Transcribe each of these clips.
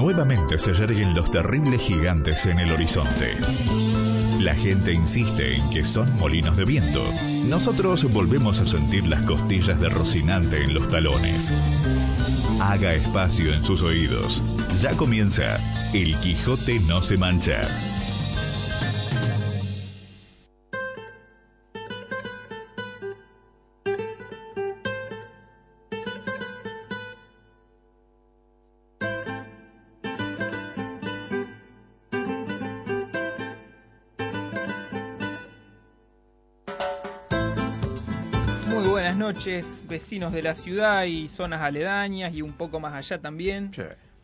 nuevamente se yerguen los terribles gigantes en el horizonte. La gente insiste en que son molinos de viento. Nosotros volvemos a sentir las costillas de Rocinante en los talones. Haga espacio en sus oídos. Ya comienza El Quijote no se mancha. Vecinos de la ciudad y zonas aledañas y un poco más allá también.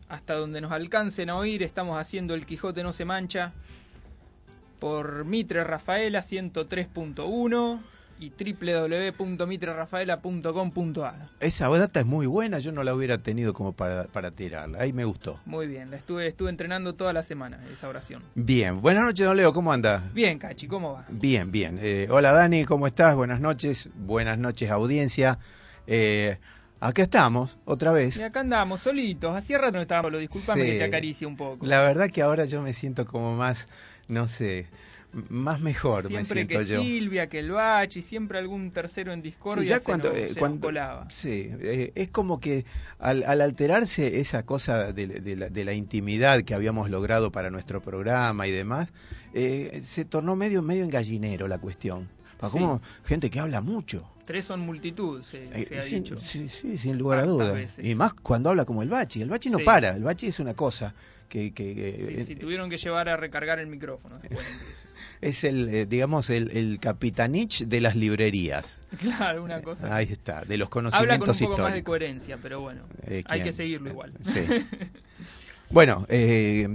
Hasta donde nos alcancen a oír, estamos haciendo El Quijote no se mancha por Mitre Rafaela 103.1 y www.mitrerafaela.com.ar. Esa data es muy buena, yo no la hubiera tenido como para, para tirarla. Ahí me gustó. Muy bien, la estuve, estuve entrenando toda la semana esa oración. Bien, buenas noches, don Leo, ¿cómo anda? Bien, Cachi, ¿cómo va? Bien, bien. Eh, hola Dani, ¿cómo estás? Buenas noches, buenas noches audiencia. Eh, acá estamos, otra vez. Y acá andamos, solitos. Hacía rato no estábamos, lo disculpame Sí. que te acaricie un poco. La verdad que ahora yo me siento como más, no sé, más mejor me Siempre siento que yo. Silvia, que el Bachi, siempre algún tercero en discordia Sí, ya se cuando, nos- eh, se nos cuando- colaba. sí, eh, es como que al, al alterarse esa cosa de, de la, de la intimidad que habíamos logrado para nuestro programa y demás, eh, se tornó medio medio en gallinero la cuestión. Pa- Sí. Como gente que habla mucho. Tres son multitud, se, Eh, se ha sin, dicho. sí, sí, sin lugar a dudas. Y más cuando habla como el Bachi. El Bachi no Sí. para. El Bachi es una cosa que, que, que, Sí, eh, sí, tuvieron que llevar a recargar el micrófono. es el, eh, digamos, el, el capitanich de las librerías. claro, una cosa. Ahí está, de los Habla con un conocimientos poco más de históricos. coherencia, pero bueno, Eh, hay que seguirlo igual. Sí. Bueno, eh,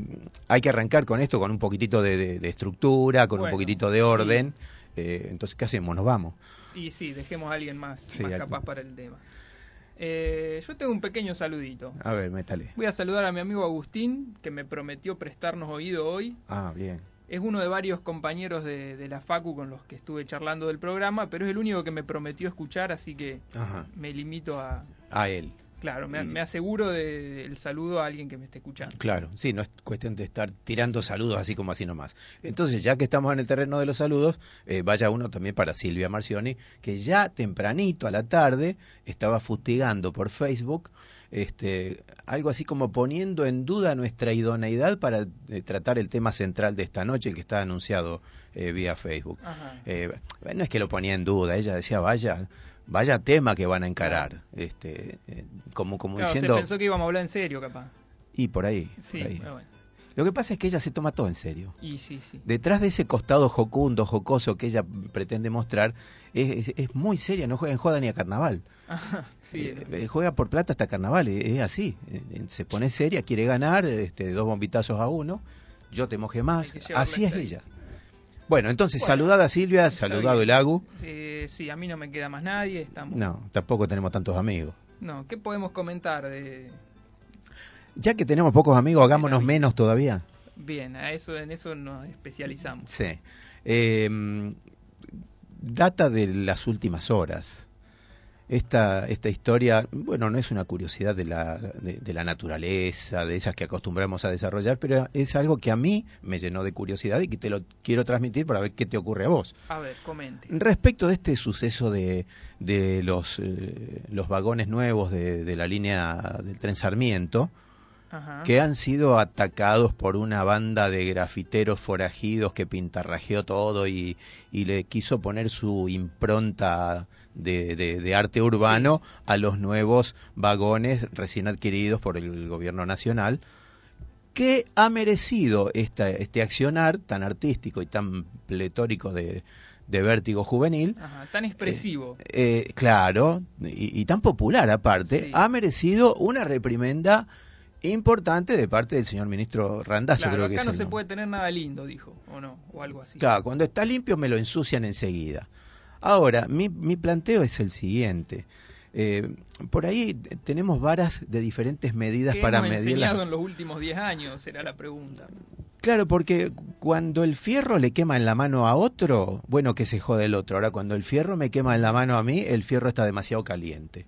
hay que arrancar con esto, con un poquitito de, de- de estructura, con Bueno, un poquitito de orden. Eh, entonces, ¿qué hacemos? Nos vamos. Y sí, dejemos a alguien más, Sí, más capaz para el tema. Eh, yo tengo un pequeño saludito. A ver, métale. Voy a saludar a mi amigo Agustín, que me prometió prestarnos oído hoy. Ah, bien. Es uno de varios compañeros de, de la Facu con los que estuve charlando del programa, pero es el único que me prometió escuchar, así que Ajá. me limito a... A él. Claro, me, me aseguro de- del saludo a alguien que me esté escuchando. Claro, sí, no es cuestión de estar tirando saludos así como así nomás. Entonces, ya que estamos en el terreno de los saludos, eh, vaya uno también para Silvia Marcioni, que ya tempranito a la tarde estaba fustigando por Facebook este, algo así como poniendo en duda nuestra idoneidad para eh, tratar el tema central de esta noche, el que está anunciado eh, vía Facebook. Eh, no es que lo ponía en duda, ella decía, vaya, vaya tema que van a encarar, este, eh, como, como Claro, diciendo, se pensó que íbamos a hablar en serio, capaz. y por ahí. Sí, por ahí. pero bueno. Lo que pasa es que ella se toma todo en serio. Y sí, sí. Detrás de ese costado jocundo, jocoso que ella pretende mostrar, es, es- es muy seria, no juega joda ni a carnaval. Ajá, sí, Eh, eh, juega por plata hasta carnaval, es, es así. Se pone seria, quiere ganar, este, dos bombitazos a uno, yo te moje más, así es ella. Bueno, entonces, Bueno, saludada Silvia, saludado el Agu. Eh, sí, a mí no me queda más nadie. Estamos... No, tampoco tenemos tantos amigos. No, ¿qué podemos comentar de...? Ya que tenemos pocos amigos, hagámonos menos todavía. Bien, a eso, en eso nos especializamos. Sí. Eh, data de las últimas horas. Esta, esta historia, bueno, no es una curiosidad de la, de, de la naturaleza, de esas que acostumbramos a desarrollar, pero es algo que a mí me llenó de curiosidad y que te lo quiero transmitir para ver qué te ocurre a vos. A ver, comente. Respecto de este suceso de, de los, eh, los vagones nuevos de, de la línea del tren Sarmiento, Ajá. que han sido atacados por una banda de grafiteros forajidos que pintarrajeó todo y, y le quiso poner su impronta de, de- de arte urbano a los nuevos vagones recién adquiridos por el gobierno nacional. ¿Qué ha merecido esta, este accionar tan artístico y tan pletórico de, de vértigo juvenil? Ajá, tan expresivo. Eh, claro, y, y tan popular aparte, Sí. ha merecido una reprimenda importante de parte del señor ministro Randazzo, claro, creo que acá es no se nombre. puede tener nada lindo, dijo, o no, o algo así. Claro, cuando está limpio me lo ensucian enseguida. Ahora, mi, mi planteo es el siguiente. Eh, por ahí tenemos varas de diferentes medidas ¿Qué para hemos medir enseñado las... en los últimos 10 años? Será la pregunta. Claro, porque cuando el fierro le quema en la mano a otro, bueno, que se jode el otro. Ahora, cuando el fierro me quema en la mano a mí, el fierro está demasiado caliente.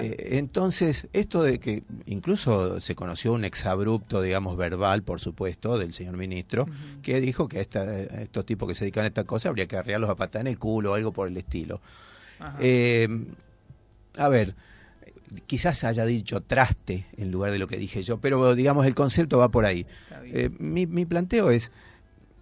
Eh, entonces, esto de que incluso se conoció un exabrupto, digamos, verbal, por supuesto, del señor ministro, que dijo que a, estos tipos que se dedican a esta cosa habría que arrearlos a patar en el culo o algo por el estilo. Eh, a ver, quizás haya dicho traste en lugar de lo que dije yo, pero digamos el concepto va por ahí. Eh, mi, mi planteo es,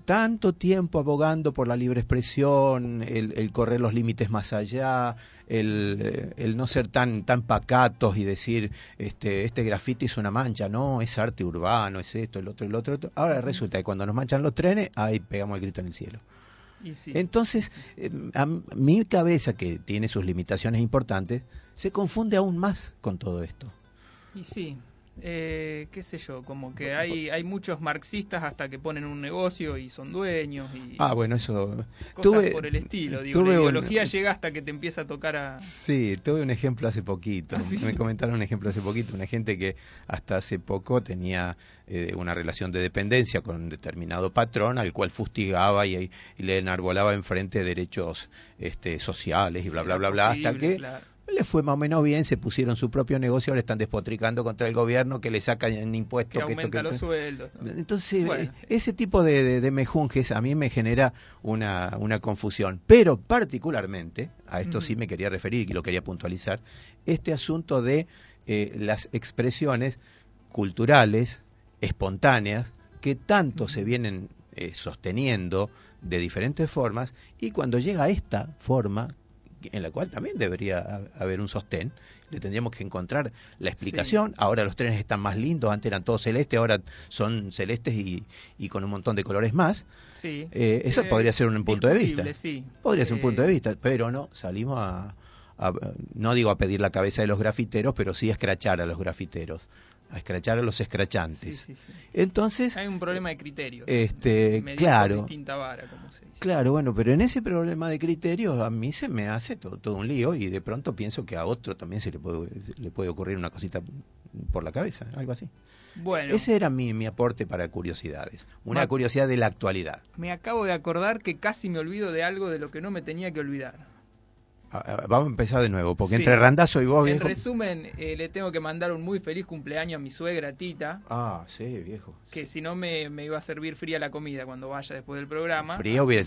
tanto tiempo abogando por la libre expresión, el, correr los límites más allá, el, el, no ser tan, tan pacatos y decir, este, este grafiti es una mancha, no, es arte urbano, es esto, el otro, el otro. Ahora resulta que cuando nos manchan los trenes, ahí pegamos el grito en el cielo. Entonces, eh, a mi cabeza, que tiene sus limitaciones importantes, se confunde aún más con todo esto. Y sí, eh, qué sé yo, como que hay, hay muchos marxistas hasta que ponen un negocio y son dueños y ah, bueno, eso cosas por el estilo. Digo, la ideología llega hasta que te empieza a tocar a... Sí, tuve un ejemplo hace poquito. ¿Ah, Me comentaron un ejemplo hace poquito, una gente que hasta hace poco tenía eh, una relación de dependencia con un determinado patrón al cual fustigaba y, le enarbolaba enfrente derechos este, sociales y bla, bla, bla, bla, hasta que le fue más o menos bien, se pusieron su propio negocio, ahora están despotricando contra el gobierno que le sacan impuestos. Que, aumenta los sueldos. Entonces, eh, ese tipo de, de, mejunjes a mí me genera una, una confusión. Pero particularmente, a esto sí me quería referir y lo quería puntualizar, este asunto de eh, las expresiones culturales, espontáneas, que tanto se vienen eh, sosteniendo de diferentes formas y cuando llega a esta forma en la cual también debería haber un sostén. Le tendríamos que encontrar la explicación. Ahora los trenes están más lindos, antes eran todos celestes, ahora son celestes y, y con un montón de colores más. Sí. Eh, eso eh, podría ser un punto de vista. Sí. Podría ser un punto de vista, pero no, salimos a, no digo a pedir la cabeza de los grafiteros, pero sí a escrachar a los grafiteros a escrachar a los escrachantes. Entonces hay un problema de criterio. Este, claro. Claro, bueno, pero en ese problema de criterio a mí se me hace todo, un lío y de pronto pienso que a otro también se le puede, le puede ocurrir una cosita por la cabeza, algo así. Bueno. Ese era mi, mi aporte para curiosidades, una curiosidad de la actualidad. Me acabo de acordar que casi me olvido de algo de lo que no me tenía que olvidar. Vamos a empezar de nuevo, porque entre Randazo y vos, viejo... En resumen, eh, le tengo que mandar un muy feliz cumpleaños a mi suegra Tita. Ah, sí, viejo. Que si no me, iba a servir fría la comida cuando vaya después del programa. Fría hubiera,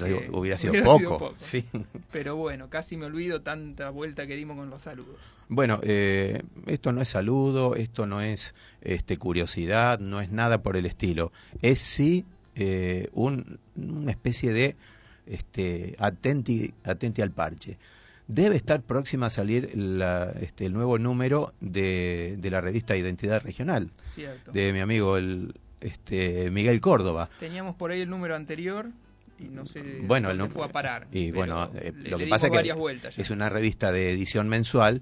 sido, poco. Sí. Pero bueno, casi me olvido tanta vuelta que dimos con los saludos. Bueno, eh, esto no es saludo, esto no es este, curiosidad, no es nada por el estilo. Es sí eh, un, una especie de este, atenti, atenti al parche debe estar próxima a salir este, el nuevo número de, la revista Identidad Regional de mi amigo el este Miguel Córdoba. Teníamos por ahí el número anterior y no sé bueno, dónde fue a parar. Y bueno, eh, lo que pasa es que es una revista de edición mensual.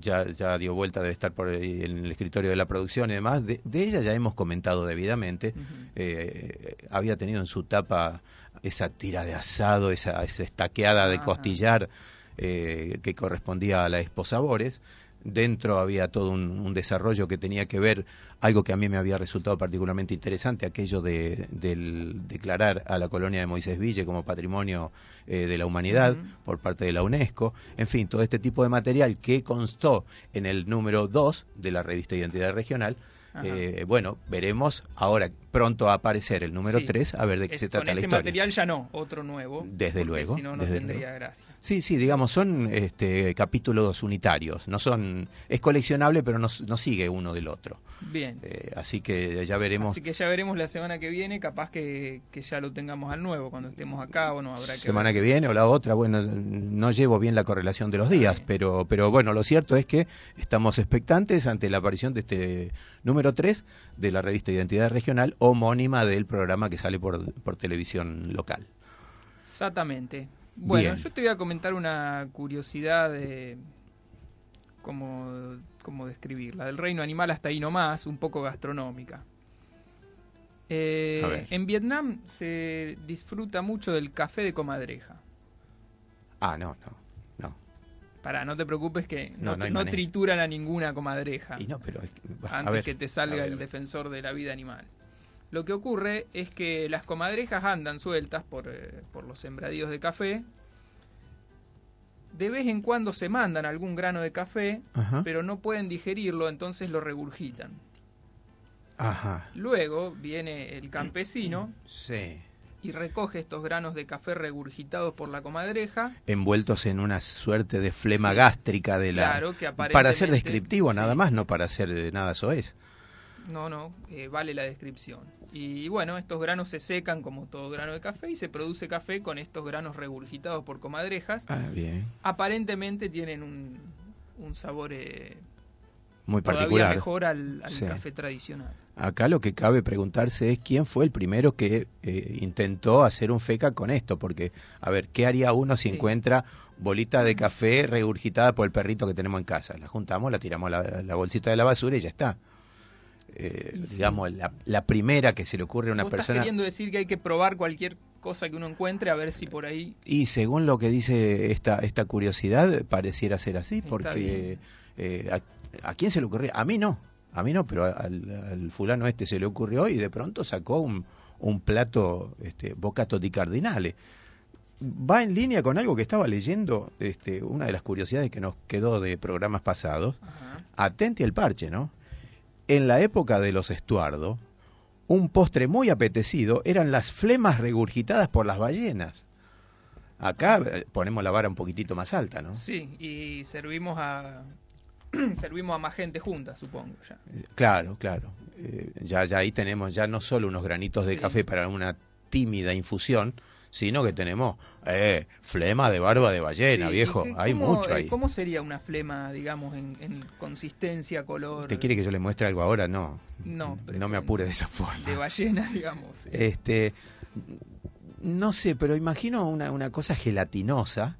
Ya, ya dio vuelta, debe estar por en el escritorio de la producción y demás. De, ella ya hemos comentado debidamente. Eh, había tenido en su tapa esa tira de asado, esa, esa estaqueada de costillar eh, que correspondía a la esposa Bores. Dentro había todo un, desarrollo que tenía que ver, algo que a mí me había resultado particularmente interesante, aquello de declarar a la colonia de Moisés Ville como patrimonio eh, de la humanidad por parte de la UNESCO. En fin, todo este tipo de material que constó en el número 2 de la revista Identidad Regional. Eh, bueno, veremos ahora pronto a aparecer el número 3 a ver de qué se trata la historia. Con ese material ya no, otro nuevo. Desde luego. Si no, no tendría gracia. Sí, sí, digamos, son este, capítulos unitarios. No son, es coleccionable, pero no, no sigue uno del otro. Bien. Eh, así que ya veremos. Así que ya veremos la semana que viene, capaz que, que ya lo tengamos al nuevo cuando estemos acá o no habrá que. Semana que viene o la otra, bueno, no llevo bien la correlación de los días, pero, pero bueno, lo cierto es que estamos expectantes ante la aparición de este número 3 de la revista Identidad Regional homónima del programa que sale por, por televisión local. Exactamente. Bueno, yo te voy a comentar una curiosidad de cómo, cómo describirla. Del reino animal hasta ahí nomás, un poco gastronómica. Eh, en Vietnam se disfruta mucho del café de comadreja. Ah, no, no, no. Para, no te preocupes que no, trituran a ninguna comadreja. Y no, pero antes que te salga el defensor de la vida animal. Lo que ocurre es que las comadrejas andan sueltas por, eh, por los sembradíos de café, de vez en cuando se mandan algún grano de café, pero no pueden digerirlo, entonces lo regurgitan. Ajá. Luego viene el campesino sí. y recoge estos granos de café regurgitados por la comadreja. Envueltos en una suerte de flema gástrica de la... Claro, que Para ser descriptivo nada más, no para ser nada es. No, no, eh, vale la descripción. Y bueno, estos granos se secan como todo grano de café y se produce café con estos granos regurgitados por comadrejas. Ah, bien. Aparentemente tienen un, un sabor eh, muy particular. mejor al, café tradicional. Acá lo que cabe preguntarse es quién fue el primero que eh, intentó hacer un feca con esto, porque, a ver, ¿qué haría uno si encuentra bolita de café regurgitada por el perrito que tenemos en casa? La juntamos, la tiramos a la bolsita de la basura y ya está. Eh, digamos, la, primera que se le ocurre a una persona. Estás queriendo decir que hay que probar cualquier cosa que uno encuentre a ver si por ahí. Y según lo que dice esta, esta curiosidad, pareciera ser así, porque eh, a, quién se le ocurrió? A mí no, a mí no, pero al, fulano este se le ocurrió y de pronto sacó un, un plato este, bocato di cardinale. Va en línea con algo que estaba leyendo, este, una de las curiosidades que nos quedó de programas pasados. Atente al parche, ¿no? En la época de los Estuardo, un postre muy apetecido eran las flemas regurgitadas por las ballenas. Acá eh, ponemos la vara un poquitito más alta, ¿no? Sí, y servimos a servimos a más gente junta, supongo ya. Claro, claro. Eh, ya ya ahí tenemos ya no solo unos granitos de café para una tímida infusión, sino que tenemos eh, flema de barba de ballena, viejo. Hay mucho ahí. ¿Cómo sería una flema, digamos, en, consistencia, color? ¿Te quiere que yo le muestre algo ahora? No. No, no me apure de esa forma. De ballena, digamos. Este, no sé, pero imagino una, una cosa gelatinosa.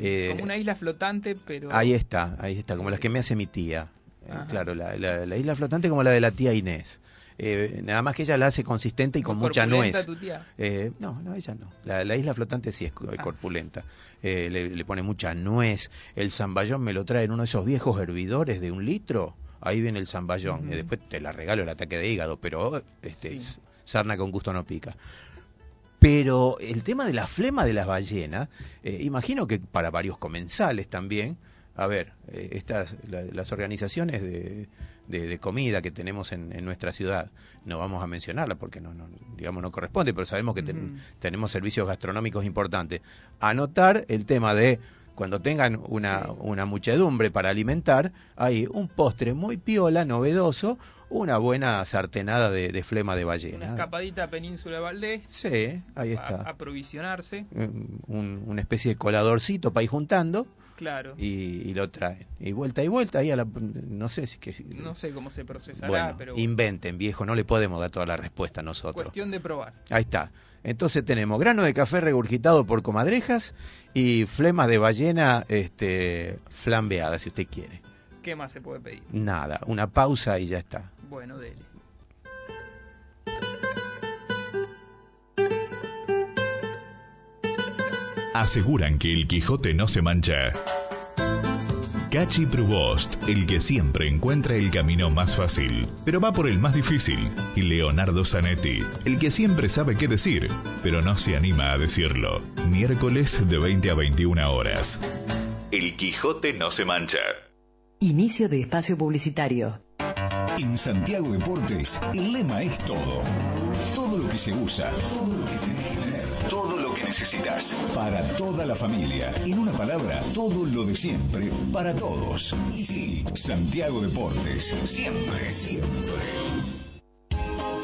Eh, como una isla flotante, pero... Ahí está, ahí está, como las que me hace mi tía. Eh, claro, la, la, isla flotante como la de la tía Inés. Eh, nada más que ella la hace consistente y con mucha nuez. Eh, no, no, ella no. La, isla flotante sí es ah. corpulenta. Eh, le, pone mucha nuez. El zamballón me lo trae en uno de esos viejos hervidores de un litro. Ahí viene el zamballón. y después te la regalo el ataque de hígado, pero este, sarna con gusto no pica. Pero el tema de la flema de las ballenas, imagino que para varios comensales también, a ver, estas las organizaciones de, de, comida que tenemos en, nuestra ciudad. No vamos a mencionarla porque no, no digamos no corresponde, pero sabemos que tenemos servicios gastronómicos importantes. Anotar el tema de cuando tengan una, una muchedumbre para alimentar, hay un postre muy piola, novedoso, una buena sartenada de, flema de ballena. Una escapadita a Península Valdés. Sí, ahí está. aprovisionarse. Un, una especie de coladorcito para ir juntando. Claro. Y, lo traen. Y vuelta y vuelta, ahí a la, no sé si que, No sé cómo se procesará, pero... inventen, viejo, no le podemos dar toda la respuesta a nosotros. Cuestión de probar. Ahí está. Entonces tenemos grano de café regurgitado por comadrejas y flema de ballena este, flambeada, si usted quiere. ¿Qué más se puede pedir? Nada, una pausa y ya está. Bueno, dele. Aseguran que el Quijote no se mancha. Cachi Prubost, el que siempre encuentra el camino más fácil, pero va por el más difícil. Y Leonardo Zanetti, el que siempre sabe qué decir, pero no se anima a decirlo. Miércoles de 20 a 21 horas. El Quijote no se mancha. Inicio de espacio publicitario. En Santiago Deportes, el lema es todo. Todo lo que se usa. Todo necesitas. Para toda la familia. En una palabra, todo lo de siempre. Para todos. Y sí, Santiago Deportes. Siempre, siempre.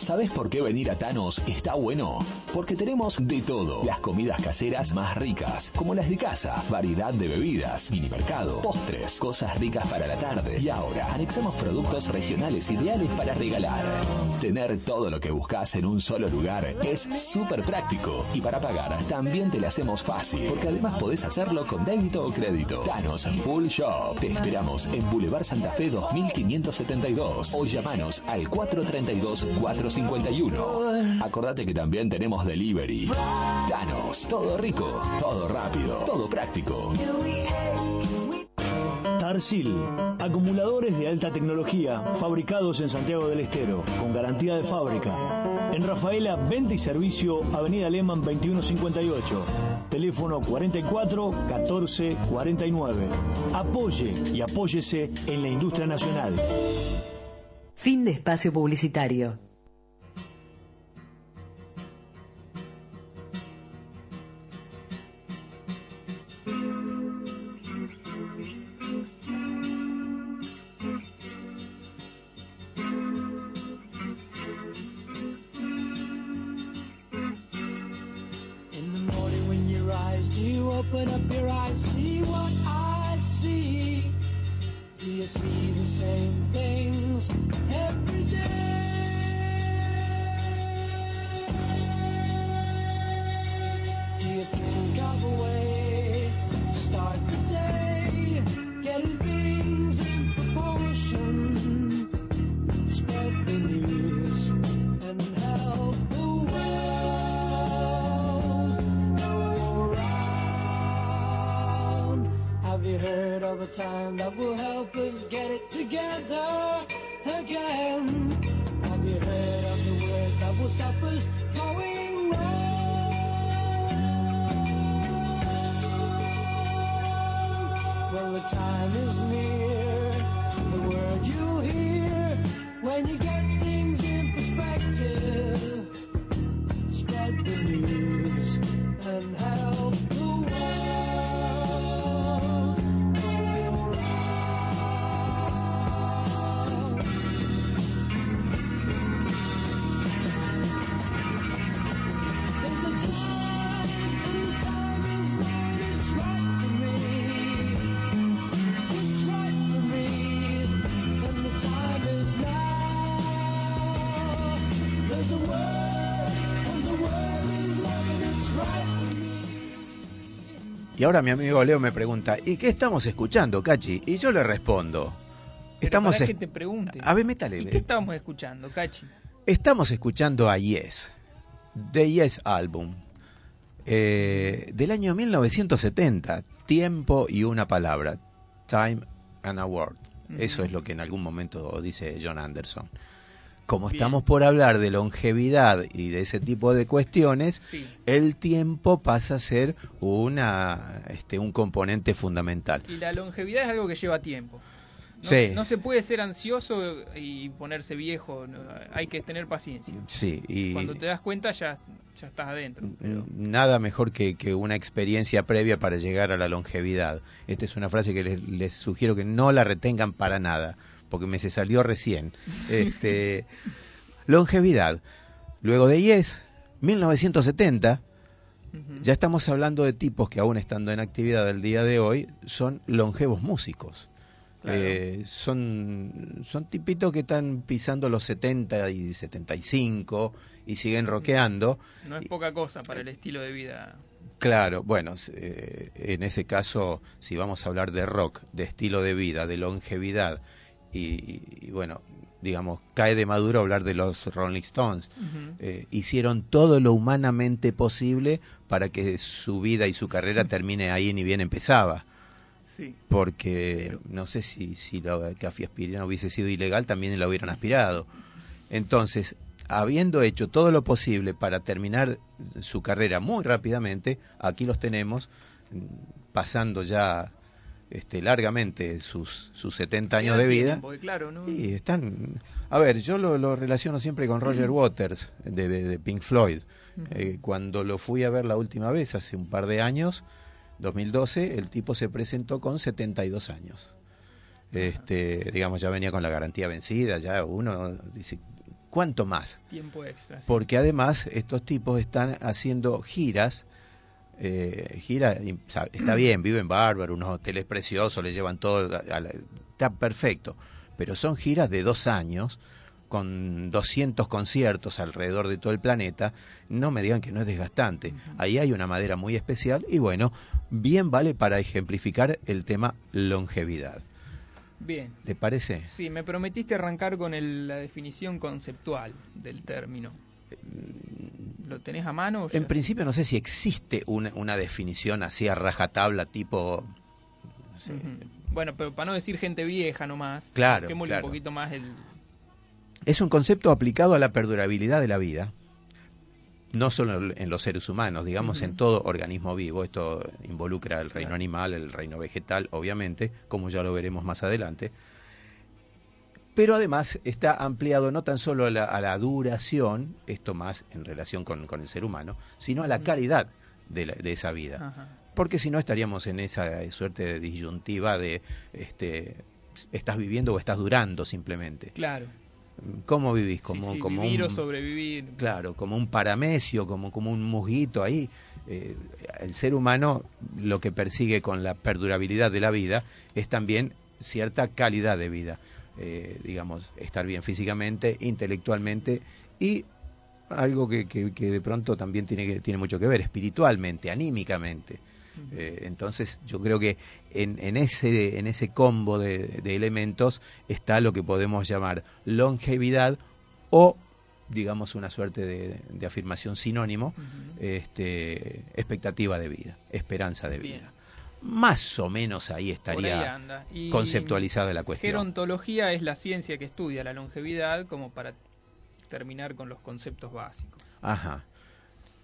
¿Sabes por qué venir a Thanos está bueno? Porque tenemos de todo. Las comidas caseras más ricas, como las de casa, variedad de bebidas, mini mercado, postres, cosas ricas para la tarde. Y ahora, anexamos productos regionales ideales para regalar. Tener todo lo que buscas en un solo lugar es súper práctico. Y para pagar, también te lo hacemos fácil. Porque además podés hacerlo con débito o crédito. Thanos Full Shop. Te esperamos en Boulevard Santa Fe 2572 o llamanos al 432 4 51. Acordate que también tenemos delivery. Danos, todo rico, todo rápido, todo práctico. Arcil, acumuladores de alta tecnología fabricados en Santiago del Estero, con garantía de fábrica. En Rafaela, venta y servicio, Avenida Lehman 2158, teléfono 44 14 49. Apoye y apóyese en la industria nacional. Fin de espacio publicitario. Y ahora mi amigo Leo me pregunta, ¿y qué estamos escuchando, Cachi? Y yo le respondo. estamos para que te pregunte. A ver, métale. ¿Y qué estamos escuchando, Cachi? Estamos escuchando a Yes, The Yes Album, eh, del año 1970, Tiempo y una palabra, Time and a Word. Eso es lo que en algún momento dice John Anderson como estamos por hablar de longevidad y de ese tipo de cuestiones, el tiempo pasa a ser una, este, un componente fundamental. Y la longevidad es algo que lleva tiempo. No, se puede ser ansioso y ponerse viejo, hay que tener paciencia. Sí, y Cuando te das cuenta ya, ya estás adentro. Nada mejor que, una experiencia previa para llegar a la longevidad. Esta es una frase que les, les sugiero que no la retengan para nada porque me se salió recién. Este, longevidad. Luego de Yes, 1970, ya estamos hablando de tipos que aún estando en actividad el día de hoy, son longevos músicos. Eh, son, son tipitos que están pisando los 70 y 75 y siguen rockeando. No es poca cosa para el estilo de vida. Claro, bueno, eh, en ese caso, si vamos a hablar de rock, de estilo de vida, de longevidad, y, bueno, digamos, cae de maduro hablar de los Rolling Stones. Eh, hicieron todo lo humanamente posible para que su vida y su carrera termine ahí ni bien empezaba. Sí. Porque no sé si, si la café aspirina hubiese sido ilegal, también la hubieran aspirado. Entonces, habiendo hecho todo lo posible para terminar su carrera muy rápidamente, aquí los tenemos mm, pasando ya este, largamente sus, sus 70 años de vida. Y están. A ver, yo lo, relaciono siempre con Roger Waters de, Pink Floyd. Eh, cuando lo fui a ver la última vez, hace un par de años, 2012, el tipo se presentó con 72 años. Este, digamos, ya venía con la garantía vencida, ya uno dice, ¿cuánto más? Tiempo extra. Porque además estos tipos están haciendo giras eh, gira, está bien, viven bárbaro, unos hoteles preciosos, le llevan todo, está perfecto, pero son giras de dos años con 200 conciertos alrededor de todo el planeta, no me digan que no es desgastante. Ahí hay una madera muy especial y bueno, bien vale para ejemplificar el tema longevidad. Bien. ¿Te parece? Sí, me prometiste arrancar con la definición conceptual del término. ¿Lo tenés a mano? En principio no sé si existe una, definición así a rajatabla tipo Bueno, pero para no decir gente vieja nomás, claro, un poquito más el... Es un concepto aplicado a la perdurabilidad de la vida, no solo en los seres humanos, digamos en todo organismo vivo. Esto involucra el reino animal, el reino vegetal, obviamente, como ya lo veremos más adelante. Pero además está ampliado no tan solo a la, duración, esto más en relación con, el ser humano, sino a la calidad de, esa vida porque si no estaríamos en esa suerte de disyuntiva de este, estás viviendo o estás durando simplemente. Claro. ¿Cómo vivís? Como, como vivir o sobrevivir. Claro, como un paramecio, como, como un musguito ahí. Eh, el ser humano lo que persigue con la perdurabilidad de la vida es también cierta calidad de vida. Eh, digamos, estar bien físicamente, intelectualmente y algo que, que, que, de pronto también tiene, tiene mucho que ver, espiritualmente, anímicamente. Eh, entonces yo creo que en, en, ese, en ese combo de, elementos está lo que podemos llamar longevidad o digamos una suerte de, afirmación sinónimo, este, expectativa de vida, esperanza de vida. Más o menos ahí estaría conceptualizada la cuestión. Gerontología es la ciencia que estudia la longevidad como para terminar con los conceptos básicos. Ajá.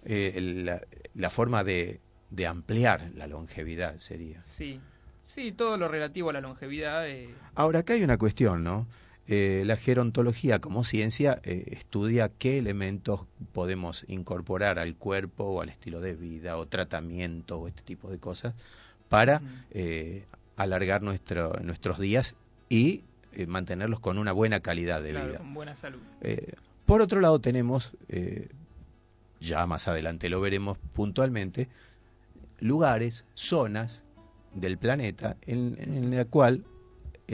Eh, la, forma de de ampliar la longevidad sería. Sí, sí, todo lo relativo a la longevidad. Eh... Ahora, acá hay una cuestión, ¿no? Eh, la gerontología como ciencia eh, estudia qué elementos podemos incorporar al cuerpo o al estilo de vida o tratamiento o este tipo de cosas para eh, alargar nuestro, nuestros días y mantenerlos con una buena calidad de vida. Con buena salud. por otro lado tenemos, ya más adelante lo veremos puntualmente, lugares, zonas del planeta en, en la cual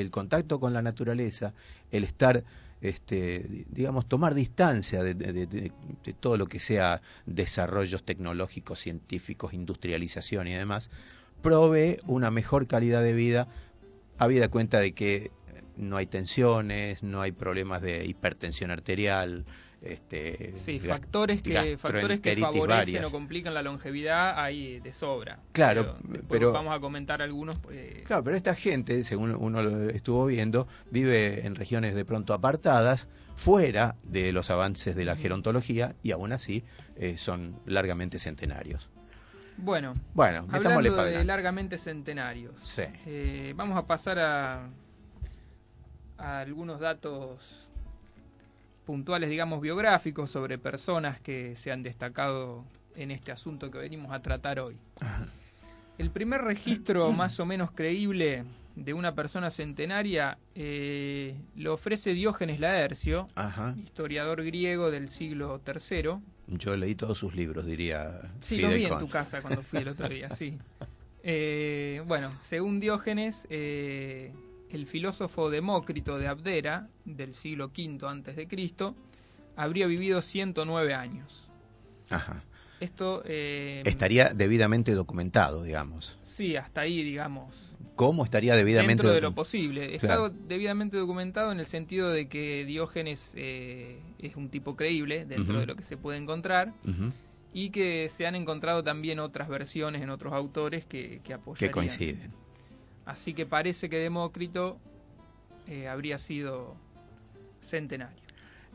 el contacto con la naturaleza, el estar, este, digamos, tomar distancia de, todo lo que sea desarrollos tecnológicos, científicos, industrialización y demás, provee una mejor calidad de vida, habida cuenta de que no hay tensiones, no hay problemas de hipertensión arterial, este, sí, factores que, factores que favorecen o complican la longevidad hay de sobra. Claro, pero, vamos a comentar algunos. Eh, claro, pero esta gente, según uno lo estuvo viendo, vive en regiones de pronto apartadas, fuera de los avances de la gerontología y aún así eh, son largamente centenarios. Bueno, bueno hablando de largamente centenarios, eh, vamos a pasar a, a algunos datos puntuales, digamos, biográficos sobre personas que se han destacado en este asunto que venimos a tratar hoy. El primer registro más o menos creíble de una persona centenaria eh, lo ofrece Diógenes Laercio, historiador griego del siglo III. Yo leí todos sus libros, diría. Sí, lo vi en tu casa cuando fui el otro día, sí. Eh, bueno, según Diógenes, eh, el filósofo Demócrito de Abdera, del siglo V antes de Cristo, habría vivido 109 años. Ajá. Esto eh, estaría debidamente documentado, digamos. Sí, hasta ahí, digamos. ¿Cómo estaría debidamente dentro de lo posible? Está debidamente documentado en el sentido de que Diógenes eh, es un tipo creíble dentro de lo que se puede encontrar. Y que se han encontrado también otras versiones en otros autores que, que apoyarían. Que coinciden. Así que parece que Demócrito eh, habría sido centenario.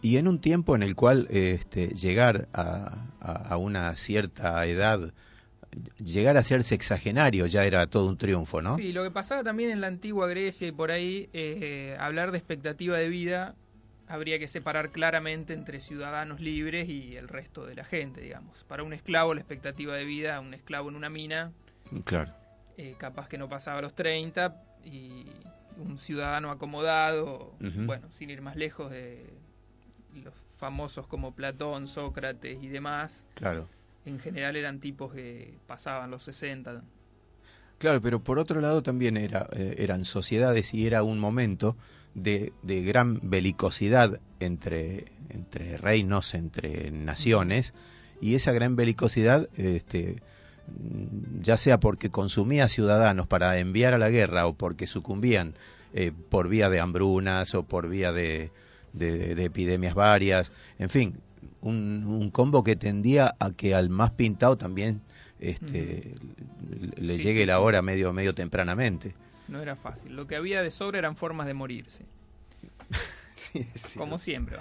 Y en un tiempo en el cual este, llegar a, una cierta edad, llegar a ser sexagenario ya era todo un triunfo, ¿no? Sí, lo que pasaba también en la antigua Grecia y por ahí, eh, hablar de expectativa de vida habría que separar claramente entre ciudadanos libres y el resto de la gente, digamos. Para un esclavo, la expectativa de vida, un esclavo en una mina, claro. Eh, capaz que no pasaba los 30 y un ciudadano acomodado, bueno, sin ir más lejos de los famosos como Platón, Sócrates y demás. Claro. En general eran tipos que pasaban los 60. Claro, pero por otro lado también era, eh, eran sociedades y era un momento de, de gran belicosidad entre, entre reinos, entre naciones, y esa gran belicosidad este, ya sea porque consumía ciudadanos para enviar a la guerra o porque sucumbían eh, por vía de hambrunas o por vía de, de, epidemias varias, en fin, un, combo que tendía a que al más pintado también este, le llegue la hora medio, medio tempranamente. No era fácil. Lo que había de sobra eran formas de morirse. Como siempre.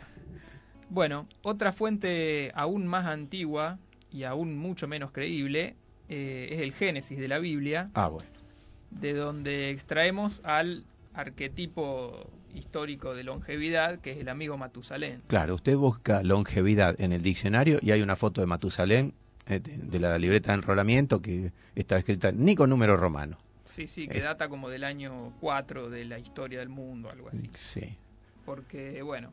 Bueno, otra fuente aún más antigua y aún mucho menos creíble eh, es el Génesis de la Biblia. Ah, bueno. De donde extraemos al arquetipo histórico de longevidad, que es el amigo Matusalén. Claro, usted busca longevidad en el diccionario y hay una foto de Matusalén eh, de la libreta de enrolamiento que está escrita ni con número romano. Sí, sí, que eh. data como del año 4 de la historia del mundo, algo así. Sí. Porque, bueno,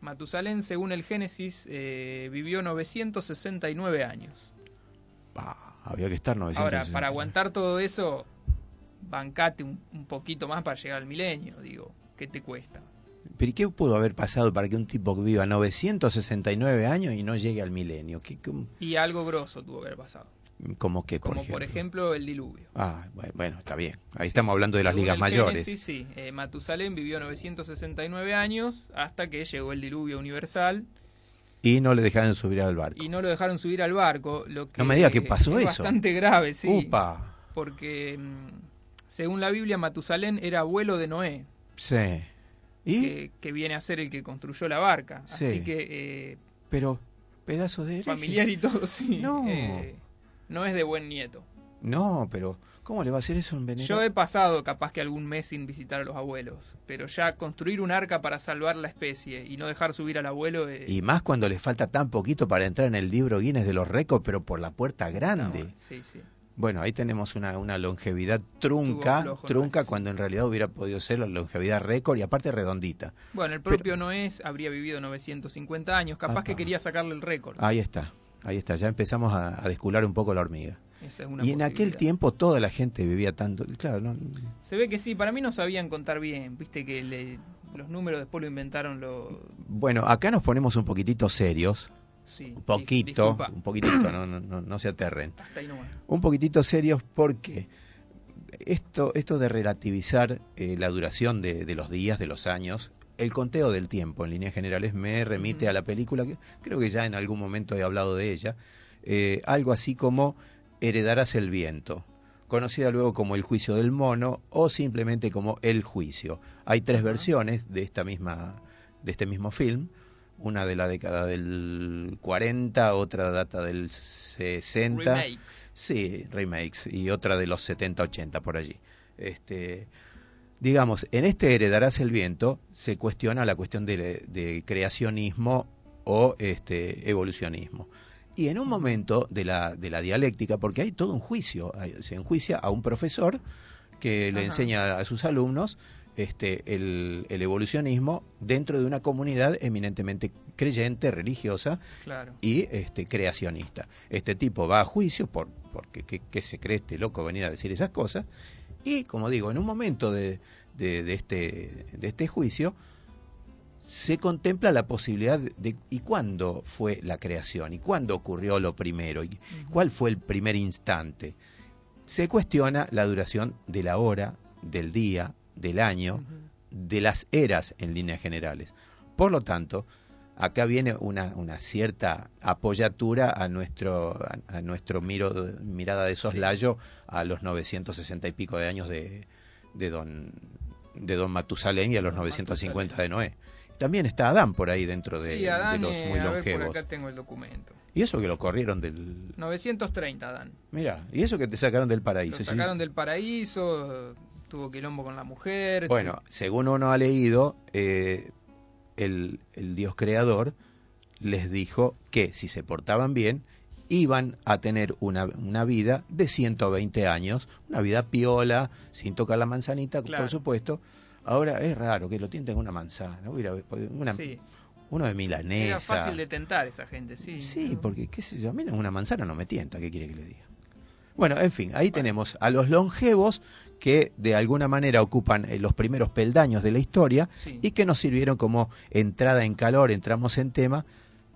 Matusalén, según el Génesis, eh, vivió 969 años. había que estar 969. Ahora, para aguantar todo eso, bancate un, poquito más para llegar al milenio, digo. ¿Qué te cuesta? ¿Pero y qué pudo haber pasado para que un tipo que viva 969 años y no llegue al milenio? Y algo grosso tuvo que haber pasado. ¿Como que, por Como ejemplo? por ejemplo el diluvio. Ah, bueno, está bien. Ahí estamos hablando de las ligas mayores. Sí, sí. Eh, Matusalén vivió 969 años hasta que llegó el diluvio universal. Y no le dejaron subir al barco. Y no lo dejaron subir al barco. Lo que no me diga que pasó es eso. bastante grave, sí. Upa. Porque, mm, según la Biblia, Matusalén era abuelo de Noé. Sí. ¿Y? Que, viene a ser el que construyó la barca. Así que... Eh, Pero, pedazo de... Familiar y todo, sí. No. Eh, no es de buen nieto. No, pero ¿cómo le va a hacer eso un veneno? Yo he pasado capaz que algún mes sin visitar a los abuelos, pero ya construir un arca para salvar la especie y no dejar subir al abuelo... Y más cuando le falta tan poquito para entrar en el libro Guinness de los récords, pero por la puerta grande. sí, sí. Bueno, ahí tenemos una, una longevidad trunca, trunca cuando en realidad hubiera podido ser la longevidad récord y aparte redondita. Bueno, el propio Noé habría vivido 950 años, capaz que quería sacarle el récord. Ahí está. Ahí está, ya empezamos a, descular un poco la hormiga. Esa es una y en aquel tiempo toda la gente vivía tanto, claro, ¿no? Se ve que sí, para mí no sabían contar bien, viste que los números después lo inventaron los... Bueno, acá nos ponemos un poquitito serios, Sí, un poquito, un poquitito, no, no, no, se aterren. Un poquitito serios porque esto, esto de relativizar eh, la duración de, de, los días, de los años, el conteo del tiempo, en líneas generales, me remite a la película, que creo que ya en algún momento he hablado de ella, eh, algo así como Heredarás el viento, conocida luego como El juicio del mono o simplemente como El juicio. Hay tres versiones de esta misma de este mismo film, una de la década del 40, otra data del 60. Remakes. Sí, remakes y otra de los 70, 80 por allí. Este digamos, en este Heredarás el viento se cuestiona la cuestión de, creacionismo o este, evolucionismo. Y en un momento de la, de la dialéctica, porque hay todo un juicio, se enjuicia a un profesor que le enseña a sus alumnos este, el, evolucionismo dentro de una comunidad eminentemente creyente, religiosa y este, creacionista. Este tipo va a juicio por porque ¿qué, se cree este loco venir a decir esas cosas y, como digo, en un momento de, de, este, de este juicio, se contempla la posibilidad de, y cuándo fue la creación y cuándo ocurrió lo primero y cuál fue el primer instante. Se cuestiona la duración de la hora, del día, del año, de las eras en líneas generales. Por lo tanto, acá viene una, una cierta apoyatura a nuestro, a, nuestro miro, mirada de soslayo a los 960 y pico de años de, de don, de don Matusalén y a los 950 de Noé. También está Adán por ahí dentro de, los muy longevos. acá tengo el documento. Y eso que lo corrieron del... 930, Adán. Mira, y eso que te sacaron del paraíso. Lo sacaron del paraíso, tuvo quilombo con la mujer. Bueno, según uno ha leído, eh, el, el Dios creador les dijo que si se portaban bien, iban a tener una, una, vida de 120 años, una vida piola, sin tocar la manzanita, por supuesto. Ahora es raro que lo tienten una manzana, una, uno de milanesa. Es fácil de tentar esa gente, sí. Sí, porque, qué sé yo, a mí una manzana no me tienta, ¿qué quiere que le diga? Bueno, en fin, ahí tenemos a los longevos que de alguna manera ocupan eh, los primeros peldaños de la historia y que nos sirvieron como entrada en calor, entramos en tema,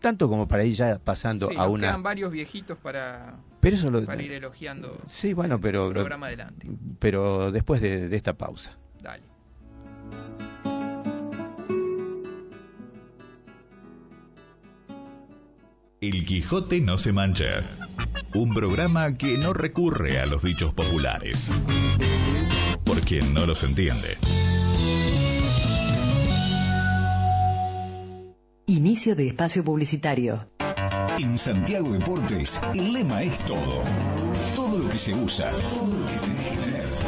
tanto como para ir ya pasando a una... quedan varios viejitos para, pero eso lo... para ir elogiando sí, bueno, pero, el programa adelante. Pero después de, de esta pausa. Dale. El Quijote no se mancha. Un programa que no recurre a los dichos populares. por quien no los entiende. Inicio de espacio publicitario. En Santiago Deportes, el lema es todo. Todo lo que se usa.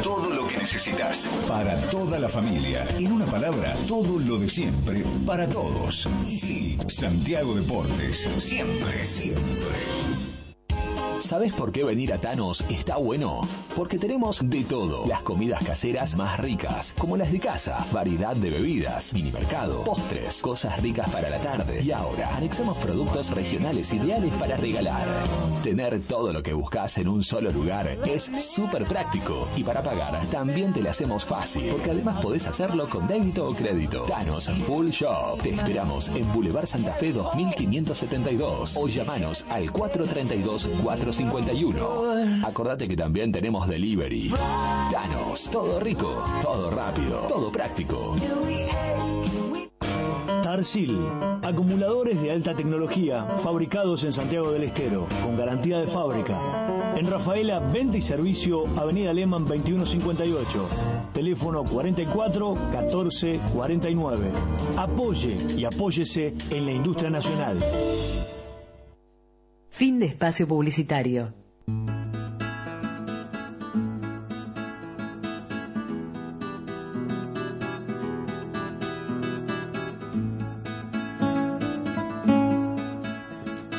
Todo lo que necesitas. Para toda la familia. En una palabra, todo lo de siempre. Para todos. Y sí, Santiago Deportes. Siempre, siempre. ¿Sabes por qué venir a Thanos está bueno? Porque tenemos de todo. Las comidas caseras más ricas, como las de casa, variedad de bebidas, mini mercado, postres, cosas ricas para la tarde. Y ahora, anexamos productos regionales ideales para regalar. Tener todo lo que buscas en un solo lugar es súper práctico. Y para pagar, también te lo hacemos fácil, porque además podés hacerlo con débito o crédito. Thanos Full Shop. Te esperamos en Boulevard Santa Fe 2572 o llamanos al 432 450 51. Acordate que también tenemos delivery. Danos, todo rico, todo rápido, todo práctico. Tarsil, acumuladores de alta tecnología fabricados en Santiago del Estero, con garantía de fábrica. En Rafaela, venta y servicio, Avenida Lehman 2158, teléfono 44 14 49. Apoye y apóyese en la industria nacional. Fin de espacio publicitario.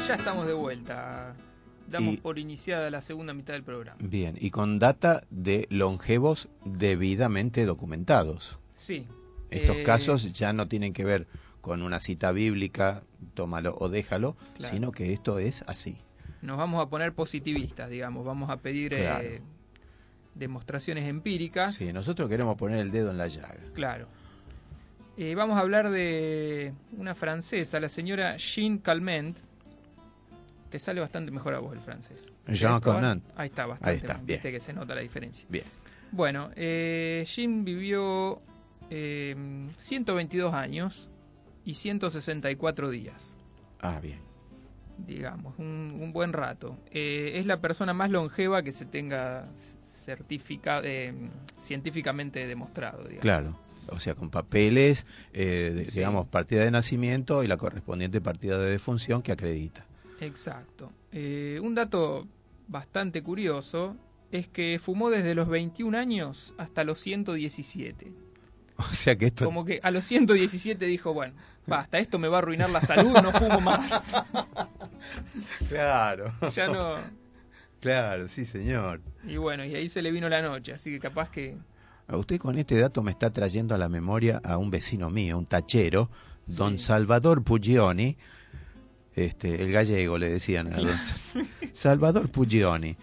Ya estamos de vuelta. Damos por iniciada la segunda mitad del programa. Bien, y con data de longevos debidamente documentados. Sí. Estos eh, casos ya no tienen que ver con una cita bíblica, tómalo o déjalo, Claro. sino que esto es así. Nos vamos a poner positivistas, digamos. Vamos a pedir eh, demostraciones empíricas. Sí, nosotros queremos poner el dedo en la llaga. Claro. Eh, vamos a hablar de una francesa, la señora Jean Calment. Te sale bastante mejor a vos el francés. Jean. Calment. Ahí está, bastante. Ahí está, bien. Viste que se nota la diferencia. Bien. Bueno, eh, Jean vivió eh, 122 años y 164 días, Ah, bien. digamos, un, un buen rato. Eh, es la persona más longeva que se tenga certificado, científicamente demostrado, digamos. Claro. O sea, con papeles, eh, de- Sí. digamos, partida de nacimiento y la correspondiente partida de defunción que acredita. Exacto. Eh, un dato bastante curioso es que fumó desde los 21 años hasta los 117. O sea que esto... Como que a los 117 dijo, bueno, basta, esto me va a arruinar la salud, no fumo más. Claro. ya no... Claro, sí, señor. Y bueno, y ahí se le vino la noche, así que capaz que... A Usted con este dato me está trayendo a la memoria a un vecino mío, un tachero, don Sí. Salvador Puglioni, este, el gallego le decían a don Salvador Puglioni.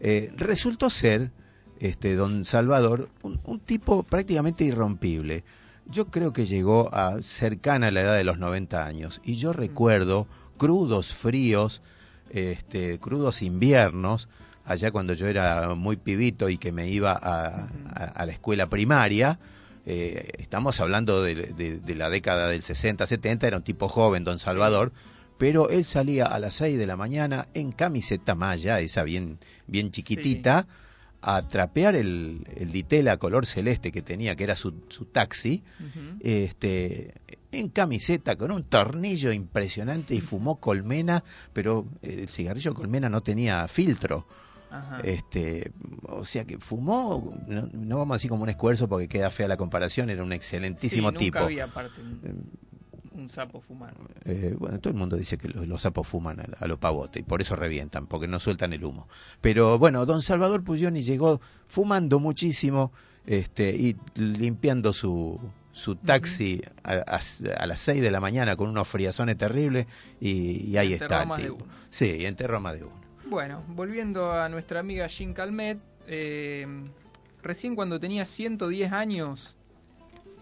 Eh, resultó ser, este, don Salvador, un, un tipo prácticamente irrompible. Yo creo que llegó a cercana a la edad de los 90 años y yo recuerdo crudos, fríos, este, crudos inviernos, allá cuando yo era muy pibito y que me iba a, a- a la escuela primaria, eh, estamos hablando de, de- de la década del 60, 70, era un tipo joven, don Salvador, pero él salía a las 6 de la mañana en camiseta malla, esa bien, bien chiquitita, a trapear el, el ditela color celeste que tenía, que era su, su taxi, este en camiseta con un tornillo impresionante y fumó colmena, pero el cigarrillo colmena no tenía filtro. Ajá. Este, o sea que fumó, no, no vamos a decir como un esfuerzo porque queda fea la comparación, era un excelentísimo Sí, tipo. Había un, sapo fumar. Eh, bueno, todo el mundo dice que los, los sapos fuman a, a lo pavote y por eso revientan, porque no sueltan el humo. Pero bueno, don Salvador Puglioni llegó fumando muchísimo este, y limpiando su, su taxi a, a- a las 6 de la mañana con unos friazones terribles y, y ahí enterró está el más de tipo. uno. Sí, enterró más de uno. Bueno, volviendo a nuestra amiga Jean Calmet, eh, recién cuando tenía 110 años,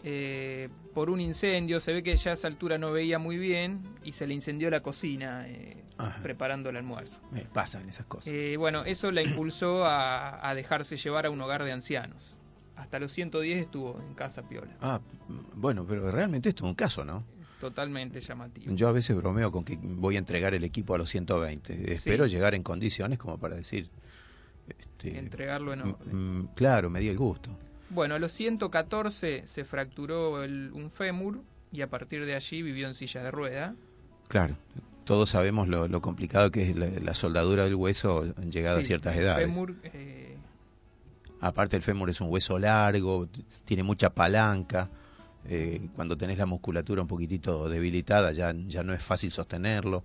eh, por un incendio, se ve que ya a esa altura no veía muy bien y se le incendió la cocina eh, preparando el almuerzo. Me pasan esas cosas. Eh, bueno, eso la impulsó a, a dejarse llevar a un hogar de ancianos. Hasta los 110 estuvo en casa piola. Ah, bueno, pero realmente esto es un caso, ¿no? Totalmente llamativo. Yo a veces bromeo con que voy a entregar el equipo a los 120. Espero llegar en condiciones como para decir... Este, Entregarlo en orden. claro, me di el gusto. Bueno, a los 114 se fracturó un fémur y a partir de allí vivió en silla de rueda. Claro, todos sabemos lo, complicado que es la, soldadura del hueso llegado a ciertas edades. Fémur, eh... Aparte el fémur es un hueso largo, tiene mucha palanca. Eh, cuando tenés la musculatura un poquitito debilitada ya, ya no es fácil sostenerlo.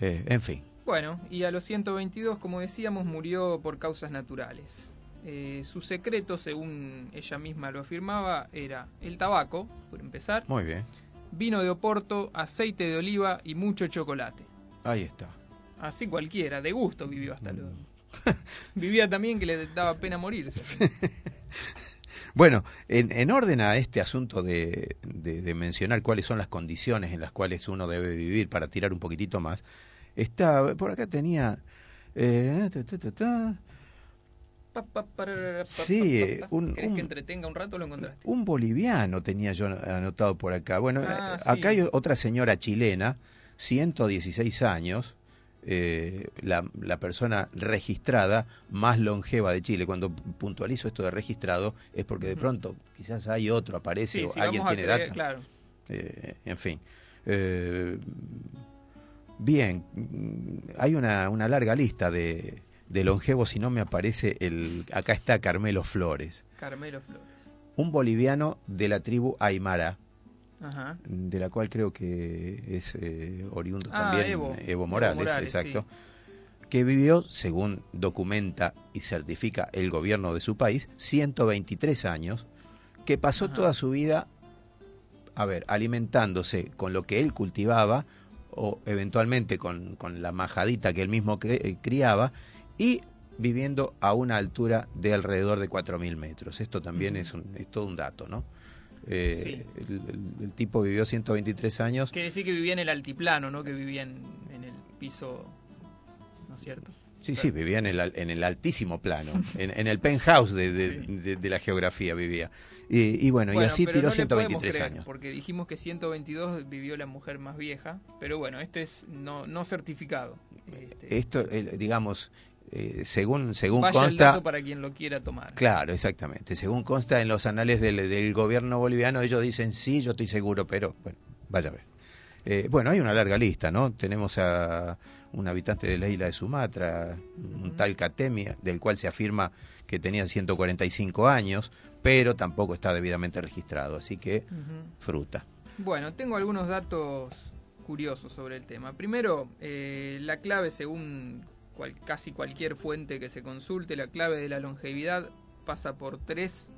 Eh, en fin. Bueno, y a los 122, como decíamos, murió por causas naturales. Eh, su secreto, según ella misma lo afirmaba, era el tabaco, por empezar. Muy bien. Vino de Oporto, aceite de oliva y mucho chocolate. Ahí está. Así cualquiera, de gusto vivió hasta luego. Vivía también que le daba pena morirse. bueno, en, orden a este asunto de, mencionar cuáles son las condiciones en las cuales uno debe vivir para tirar un poquitito más, está, por acá tenía... Eh, Sí, un, que entretenga un rato? Lo encontraste. Un boliviano tenía yo anotado por acá. Bueno, ah, eh, acá hay otra señora chilena, 116 años, eh, la, la, persona registrada más longeva de Chile. Cuando puntualizo esto de registrado es porque de pronto quizás hay otro, aparece o alguien tiene data. Claro. Eh, en fin. bien, hay una, una larga lista de de longevo, si no me aparece el... Acá está Carmelo Flores. Carmelo Flores. Un boliviano de la tribu Aymara, de la cual creo que es eh, oriundo ah, también Evo, Morales, exacto, que vivió, según documenta y certifica el gobierno de su país, 123 años, que pasó toda su vida, a ver, alimentándose con lo que él cultivaba o eventualmente con, con la majadita que él mismo criaba y viviendo a una altura de alrededor de 4.000 metros. Esto también es, un, es todo un dato, ¿no? Eh, el, tipo vivió 123 años. Quiere decir que vivía en el altiplano, ¿no? Que vivía en, el piso, ¿no es cierto? Sí, sí, vivía en el, en el altísimo plano, en, el penthouse de, de, la geografía vivía. Y, bueno, y así tiró 123 años. Porque dijimos que 122 vivió la mujer más vieja, pero bueno, este es no, no certificado. Este, Esto, digamos, eh, según según consta para quien lo quiera tomar. Claro exactamente. Según consta en los anales del, gobierno boliviano ellos dicen sí yo estoy seguro pero bueno vaya a ver eh, bueno hay una larga lista no tenemos a un habitante de la isla de Sumatra un tal Catemia del cual se afirma que tenía 145 años pero tampoco está debidamente registrado así que fruta. Bueno tengo algunos datos curiosos sobre el tema. Primero eh, la clave según casi cualquier fuente que se consulte, la clave de la longevidad pasa por tres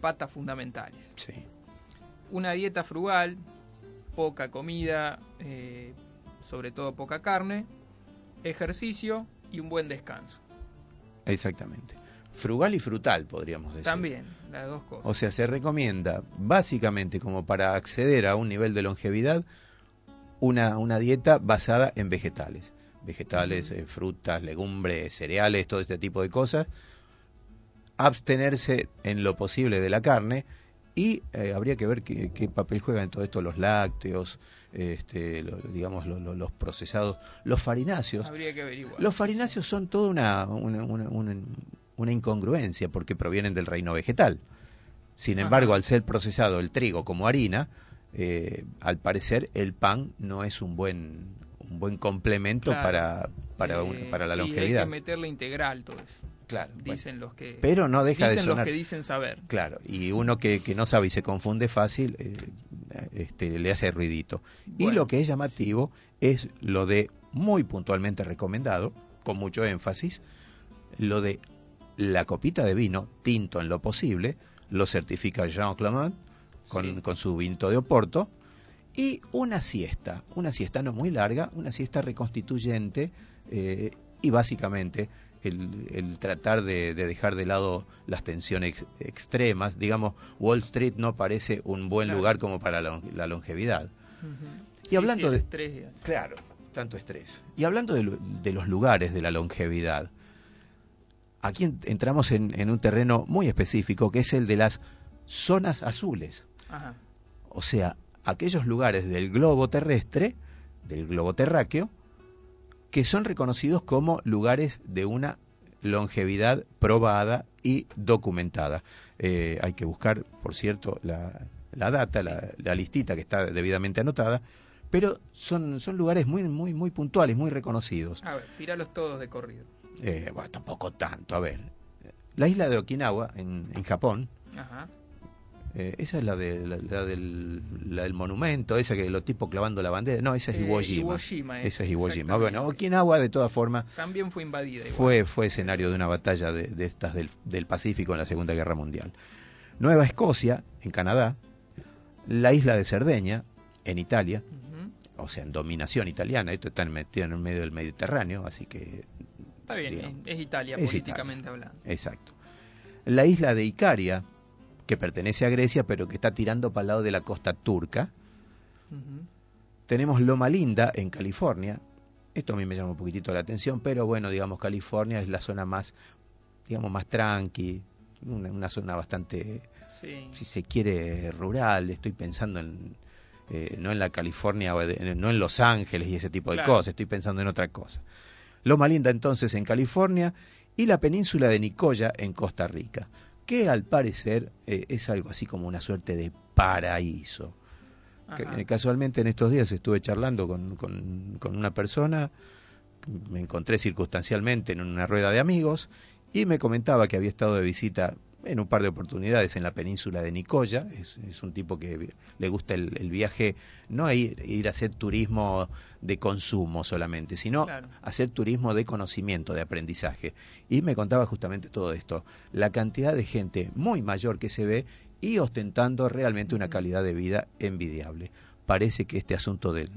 patas fundamentales. Una dieta frugal, poca comida, eh, sobre todo poca carne, ejercicio y un buen descanso. Exactamente. Frugal y frutal, podríamos decir. También, las dos cosas. O sea, se recomienda básicamente como para acceder a un nivel de longevidad una, una dieta basada en vegetales vegetales, eh, frutas, legumbres, cereales, todo este tipo de cosas, abstenerse en lo posible de la carne y eh, habría que ver qué, papel juegan en todo esto los lácteos, este, digamos los procesados, los farináceos. Habría que Los farináceos son toda una, una, incongruencia porque provienen del reino vegetal. Sin embargo, al ser procesado el trigo como harina, eh, al parecer el pan no es un buen un buen complemento para, para, eh, para la sí, longevidad. Hay que meterle integral todo eso. Claro. Dicen los que pero no deja dicen de sonar. los que dicen saber. Claro, y uno que, que no sabe y se confunde fácil, eh, este, le hace ruidito. Y lo que es llamativo es lo de muy puntualmente recomendado, con mucho énfasis, lo de la copita de vino tinto en lo posible, lo certifica Jean Clement con, con su vinto de Oporto, y una siesta, una siesta no muy larga, una siesta reconstituyente eh, y básicamente el, tratar de, dejar de lado las tensiones extremas. Digamos, Wall Street no parece un buen lugar como para la, longevidad. Y hablando de estrés. Claro, tanto estrés. Y hablando de, los lugares de la longevidad, aquí entramos en, un terreno muy específico que es el de las zonas azules. O sea, aquellos lugares del globo terrestre, del globo terráqueo, que son reconocidos como lugares de una longevidad probada y documentada. Eh, hay que buscar, por cierto, la, la data, la, listita que está debidamente anotada, pero son, son lugares muy, muy, muy puntuales, muy reconocidos. A ver, tíralos todos de corrido. Eh, bueno, tampoco tanto, a ver. La isla de Okinawa, en, en Japón, Ajá. Eh, esa es la, de, la, del, la, del, monumento, esa que los tipos clavando la bandera. No, esa es Iwo Jima. Iwo Jima esa es Iwo Jima. Bueno, Okinawa, de todas formas. También fue invadida. Fue, fue escenario de una batalla de, de estas del, del, Pacífico en la Segunda Guerra Mundial. Nueva Escocia, en Canadá. La isla de Cerdeña, en Italia. O sea, en dominación italiana. Esto está metido en el medio del Mediterráneo, así que. Está bien, es Italia, políticamente hablando. Exacto. La isla de Icaria, que pertenece a Grecia, pero que está tirando para el lado de la costa turca. Tenemos Loma Linda, en California. Esto a mí me llama un poquitito la atención, pero bueno, digamos, California es la zona más, digamos, más tranqui, una, zona bastante, si se quiere, rural. Estoy pensando en, eh, no en la California, no en Los Ángeles y ese tipo de cosas, estoy pensando en otra cosa. Loma Linda entonces en California y la península de Nicoya en Costa Rica que al parecer eh, es algo así como una suerte de paraíso. Eh, casualmente en estos días estuve charlando con, con, con, una persona, me encontré circunstancialmente en una rueda de amigos y me comentaba que había estado de visita en un par de oportunidades en la península de Nicoya. Es, un tipo que le gusta el, viaje, no ir, ir, a hacer turismo de consumo solamente, sino hacer turismo de conocimiento, de aprendizaje. Y me contaba justamente todo esto, la cantidad de gente muy mayor que se ve y ostentando realmente una calidad de vida envidiable. Parece que este asunto del,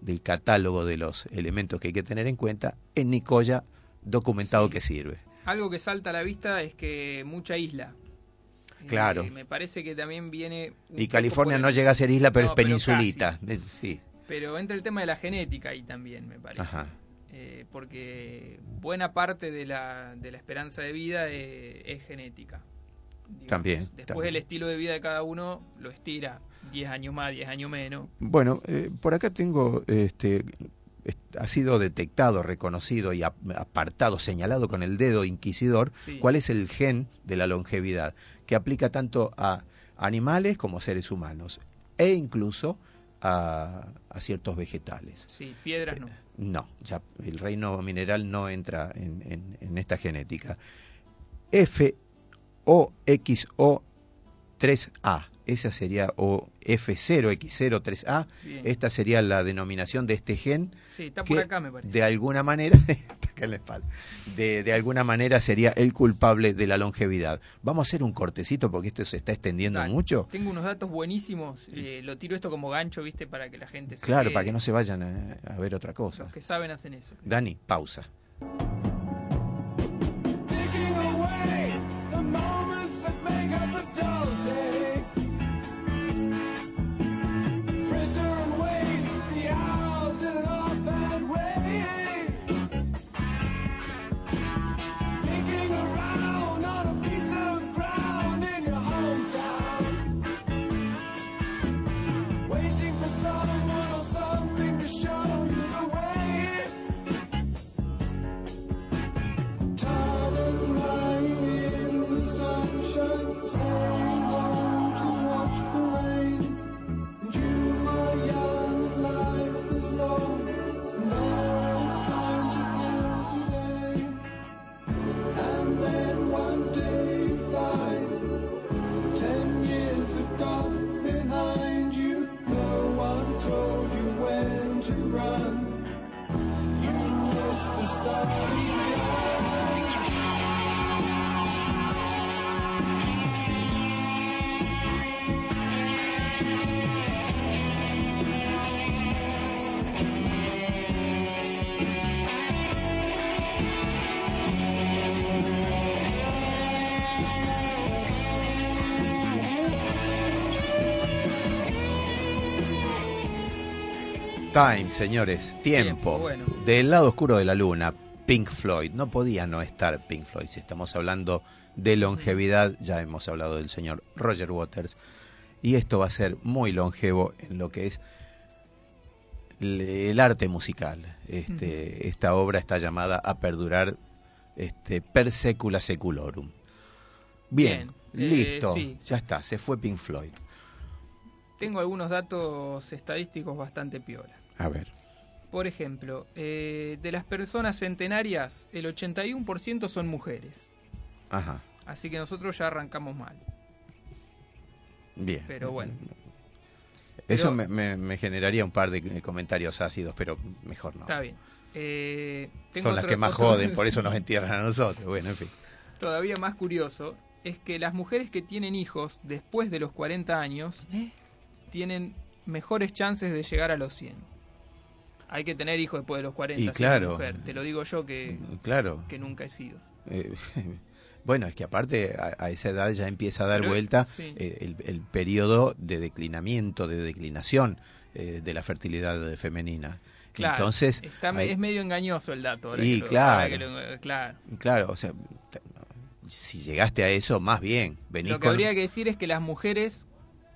del catálogo de los elementos que hay que tener en cuenta, en Nicoya documentado que sirve. Algo que salta a la vista es que mucha isla. Claro. me parece que también viene... Y California no llega a ser isla, pero es peninsulita. sí. Pero entra el tema de la genética ahí también, me parece. Eh, porque buena parte de la, de la esperanza de vida eh, es, genética. también. Después el estilo de vida de cada uno lo estira 10 años más, 10 años menos. Bueno, eh, por acá tengo este, ha sido detectado, reconocido y apartado, señalado con el dedo inquisidor, cuál es el gen de la longevidad, que aplica tanto a animales como a seres humanos, e incluso a, ciertos vegetales. Sí, piedras no. no, ya el reino mineral no entra en, en esta genética. FOXO3A esa sería, o F0X03A, esta sería la denominación de este gen. Sí, está por acá me parece. De alguna manera, de, de, alguna manera sería el culpable de la longevidad. Vamos a hacer un cortecito porque esto se está extendiendo mucho. Tengo unos datos buenísimos, eh, lo tiro esto como gancho, viste, para que la gente se Claro, para que no se vayan a, ver otra cosa. Los que saben hacen eso. Dani, pausa. Time, señores, tiempo. Del lado oscuro de la luna, Pink Floyd. No podía no estar Pink Floyd. Si estamos hablando de longevidad, ya hemos hablado del señor Roger Waters. Y esto va a ser muy longevo en lo que es el arte musical. Este, Esta obra está llamada a perdurar este, per secula seculorum. Bien, listo, ya está, se fue Pink Floyd. Tengo algunos datos estadísticos bastante piola. A ver. Por ejemplo, de las personas centenarias, el 81% son mujeres. Ajá. Así que nosotros ya arrancamos mal. Bien. Pero bueno. Eso me, generaría un par de comentarios ácidos, pero mejor no. Está bien. Eh, Son las que más joden, por eso nos entierran a nosotros. Bueno, en fin. Todavía más curioso es que las mujeres que tienen hijos después de los 40 años ¿Eh? tienen mejores chances de llegar a los 100. Hay que tener hijos después de los 40. Y claro. Te lo digo yo que, claro. que nunca he sido. Eh, Bueno, es que aparte a, esa edad ya empieza a dar vuelta eh, el, periodo de declinamiento, de declinación eh, de la fertilidad femenina. Claro, Entonces, es medio engañoso el dato. y claro, claro, claro, o sea, si llegaste a eso, más bien. Lo que habría que decir es que las mujeres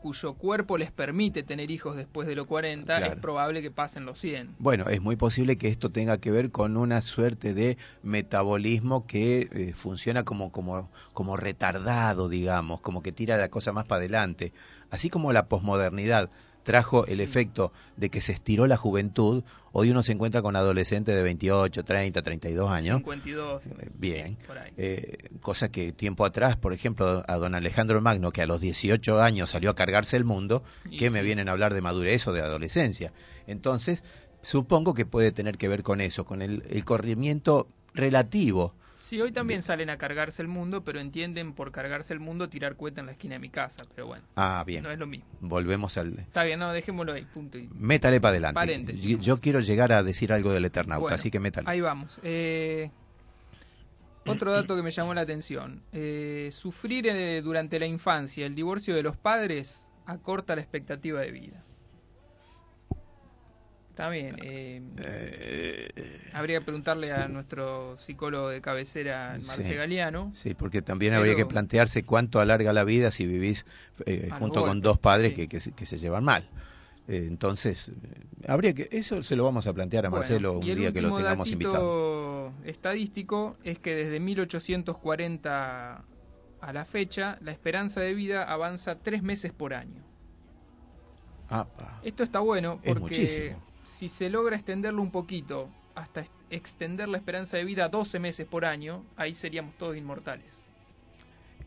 cuyo cuerpo les permite tener hijos después de los 40, es probable que pasen los 100. Bueno, es muy posible que esto tenga que ver con una suerte de metabolismo que eh, funciona como, como, como retardado, digamos, como que tira la cosa más para adelante. Así como la posmodernidad trajo el efecto de que se estiró la juventud. Hoy uno se encuentra con adolescentes de 28, 30, 32 años. 52. Eh, bien. Eh, cosa que tiempo atrás, por ejemplo, a don Alejandro Magno, que a los 18 años salió a cargarse el mundo, que me vienen a hablar de madurez o de adolescencia. Entonces, supongo que puede tener que ver con eso, con el, el corrimiento relativo Sí, hoy también salen a cargarse el mundo, pero entienden por cargarse el mundo tirar cueta en la esquina de mi casa, pero bueno. Ah, bien. No es lo mismo. Volvemos al... Está bien, no, dejémoslo ahí, punto. Y... Métale para adelante. Yo, quiero llegar a decir algo del Eternauta, así que métale. Ahí vamos. Eh, otro dato que me llamó la atención. Eh, sufrir eh, durante la infancia el divorcio de los padres acorta la expectativa de vida. Está bien. Eh, eh, habría que preguntarle a nuestro psicólogo de cabecera, Marce Galeano. Sí, porque también habría que plantearse cuánto alarga la vida si vivís eh, junto con dos padres que, que, se llevan mal. entonces, habría que eso se lo vamos a plantear a Marcelo un día que lo tengamos invitado. estadístico es que desde 1840 a la fecha, la esperanza de vida avanza tres meses por año. Esto está bueno porque si se logra extenderlo un poquito hasta extender la esperanza de vida a 12 meses por año, ahí seríamos todos inmortales.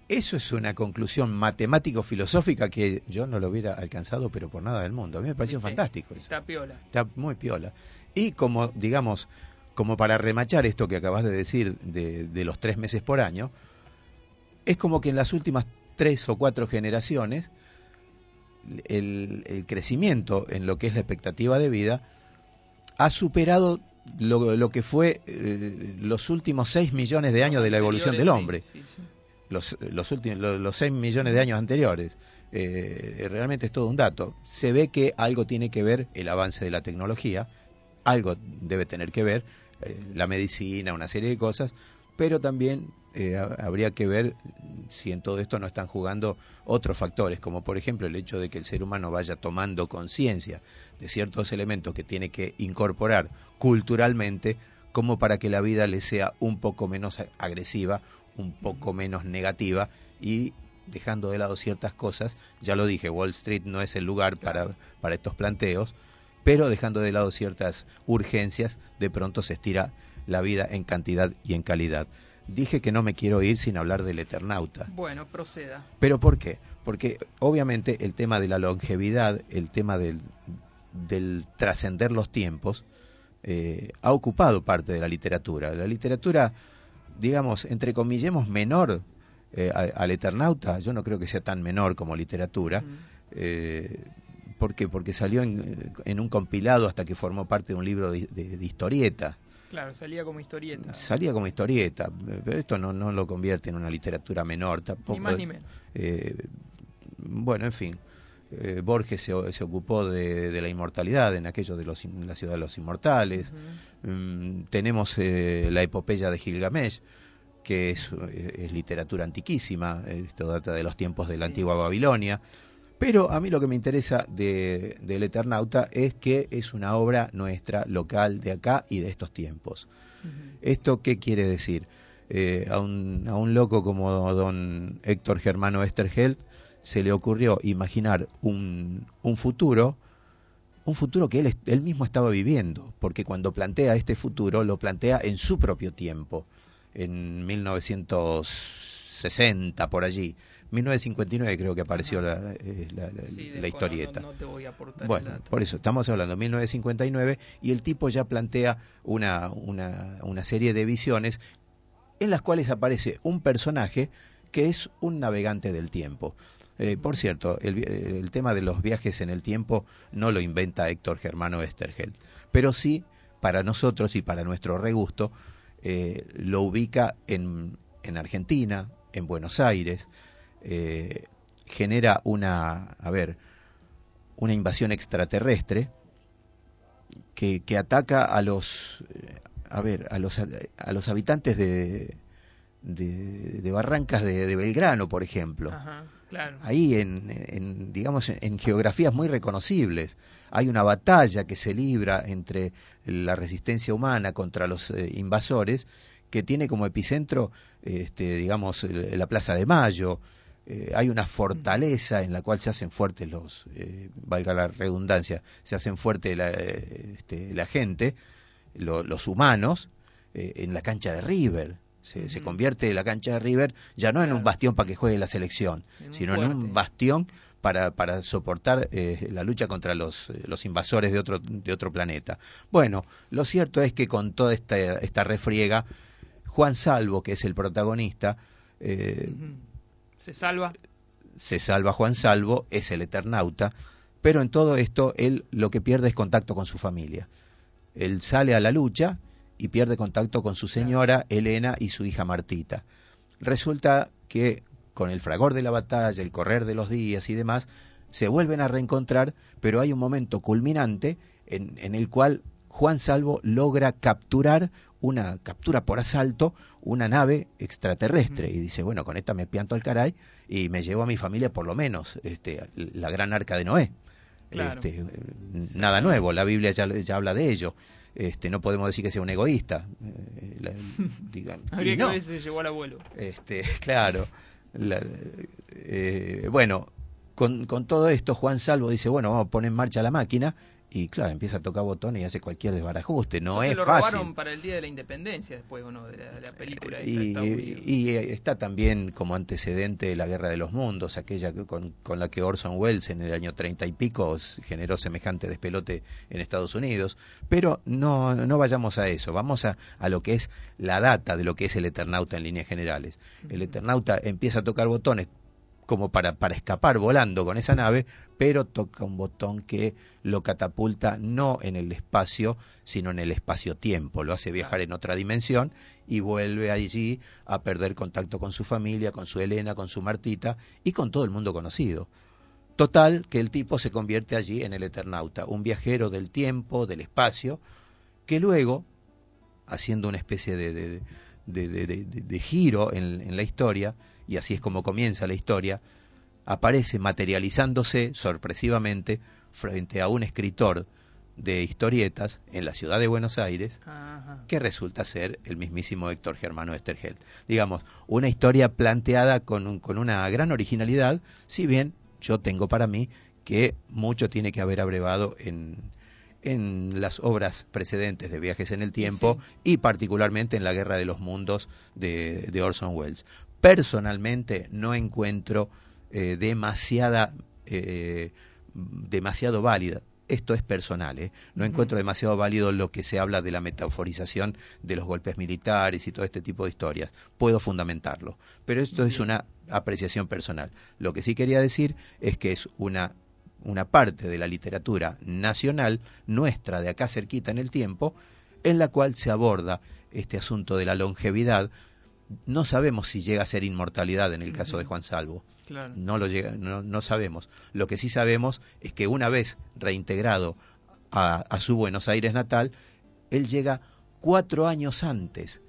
Eso es una conclusión matemático-filosófica que yo no lo hubiera alcanzado, pero por nada del mundo. A mí me pareció fantástico. Está piola. Está muy piola. Y como, digamos, como para remachar esto que acabas de decir de, de los tres meses por año, es como que en las últimas tres o cuatro generaciones el, crecimiento en lo que es la expectativa de vida ha superado lo, que fue eh, los últimos 6 millones de años de la evolución del hombre. Los, los, últimos, los, 6 millones de años anteriores. Eh, realmente es todo un dato. Se ve que algo tiene que ver el avance de la tecnología, algo debe tener que ver eh, la medicina, una serie de cosas, pero también eh, habría que ver si en todo esto no están jugando otros factores, como por ejemplo el hecho de que el ser humano vaya tomando conciencia de ciertos elementos que tiene que incorporar culturalmente, como para que la vida le sea un poco menos agresiva, un poco menos negativa y dejando de lado ciertas cosas, ya lo dije, Wall Street no es el lugar para, para estos planteos, pero dejando de lado ciertas urgencias, de pronto se estira la vida en cantidad y en calidad dije que no me quiero ir sin hablar del Eternauta. Bueno, proceda. ¿Pero por qué? Porque obviamente el tema de la longevidad, el tema del, del trascender los tiempos, eh, ha ocupado parte de la literatura. La literatura, digamos, entre comillemos, menor eh, al, Eternauta, yo no creo que sea tan menor como literatura. Eh, ¿Por qué? Porque salió en, un compilado hasta que formó parte de un libro de, de historieta. Claro, salía como historieta. Salía como historieta, pero esto no, no lo convierte en una literatura menor tampoco. Ni más ni menos. Eh, bueno, en fin. Eh, Borges se, se ocupó de, de, la inmortalidad en aquello de los, la ciudad de los inmortales. Mm, tenemos eh, la epopeya de Gilgamesh, que es, es literatura antiquísima, esto data de los tiempos de la antigua Babilonia. Pero a mí lo que me interesa de, del Eternauta es que es una obra nuestra, local, de acá y de estos tiempos. ¿Esto qué quiere decir? eh, a, un, a un loco como don Héctor Germano Esterheld se le ocurrió imaginar un, un futuro, un futuro que él, él mismo estaba viviendo, porque cuando plantea este futuro lo plantea en su propio tiempo, en 1960 por allí. 1959 creo que apareció la, eh, la, historieta. bueno, por eso, estamos hablando de 1959 y el tipo ya plantea una, una, una serie de visiones en las cuales aparece un personaje que es un navegante del tiempo. Eh, por cierto, el, tema de los viajes en el tiempo no lo inventa Héctor Germano Esterheld, pero sí, para nosotros y para nuestro regusto, eh, lo ubica en, en, Argentina, en Buenos Aires, eh, genera una, a ver, una invasión extraterrestre que, que ataca a los, a ver, a los, a los habitantes de, de, Barrancas de, Belgrano, por ejemplo. Ahí en, digamos, en, geografías muy reconocibles. Hay una batalla que se libra entre la resistencia humana contra los eh, invasores que tiene como epicentro, este, digamos, la Plaza de Mayo. Eh, hay una fortaleza en la cual se hacen fuertes los, eh, valga la redundancia, se hacen fuerte la, este, la gente, los humanos eh, en la cancha de River. Se, convierte la cancha de River ya no en un bastión para que juegue la selección, sino en un bastión para, para soportar eh, la lucha contra los, eh, los invasores de otro, de otro planeta. Bueno, lo cierto es que con toda esta, esta refriega, Juan Salvo, que es el protagonista, se salva. Se salva Juan Salvo, es el Eternauta, pero en todo esto él lo que pierde es contacto con su familia él sale a la lucha y pierde contacto con su señora Elena y su hija Martita. Resulta que con el fragor de la batalla, el correr de los días y demás, se vuelven a reencontrar, pero hay un momento culminante en, en el cual Juan Salvo logra capturar una captura por asalto una nave extraterrestre y dice bueno con esta me pianto al caray y me llevo a mi familia por lo menos este la gran arca de Noé este, nada nuevo, la Biblia ya, ya habla de ello. Este, no podemos decir que sea un egoísta. Eh, Habría que ver si se llevó al abuelo. Este, claro. Eh, bueno, con, con todo esto, Juan Salvo dice, bueno, vamos a poner en marcha la máquina y claro, empieza a tocar botones y hace cualquier desbarajuste. No es se lo robaron para el Día de la Independencia después, ¿o no? De la, película. y, y, está también como antecedente la Guerra de los Mundos, aquella con, con la que Orson Welles en el año treinta y pico generó semejante despelote en Estados Unidos. Pero no, no vayamos a eso, vamos a, a lo que es la data de lo que es el Eternauta en líneas generales. El Eternauta empieza a tocar botones como para, para escapar volando con esa nave, pero toca un botón que lo catapulta no en el espacio, sino en el espacio-tiempo, lo hace viajar en otra dimensión y vuelve allí a perder contacto con su familia, con su Elena, con su Martita y con todo el mundo conocido. Total, que el tipo se convierte allí en el Eternauta, un viajero del tiempo, del espacio, que luego, haciendo una especie de, de, de, de giro en, en la historia, y así es como comienza la historia, aparece materializándose sorpresivamente frente a un escritor de historietas en la ciudad de Buenos Aires que resulta ser el mismísimo Héctor Germano Esterheld. Digamos, una historia planteada con, con una gran originalidad, si bien yo tengo para mí que mucho tiene que haber abrevado en, en las obras precedentes de Viajes en el Tiempo y particularmente en La Guerra de los Mundos de, de Orson Welles personalmente no encuentro eh, demasiada, eh, demasiado válida. Esto es personal, ¿eh? no encuentro demasiado válido lo que se habla de la metaforización de los golpes militares y todo este tipo de historias. Puedo fundamentarlo, pero esto es una apreciación personal. Lo que sí quería decir es que es una una parte de la literatura nacional nuestra de acá cerquita en el tiempo en la cual se aborda este asunto de la longevidad no sabemos si llega a ser inmortalidad en el caso de Juan Salvo. No lo llega, no, sabemos. Lo que sí sabemos es que una vez reintegrado a, su Buenos Aires natal, él llega cuatro años antes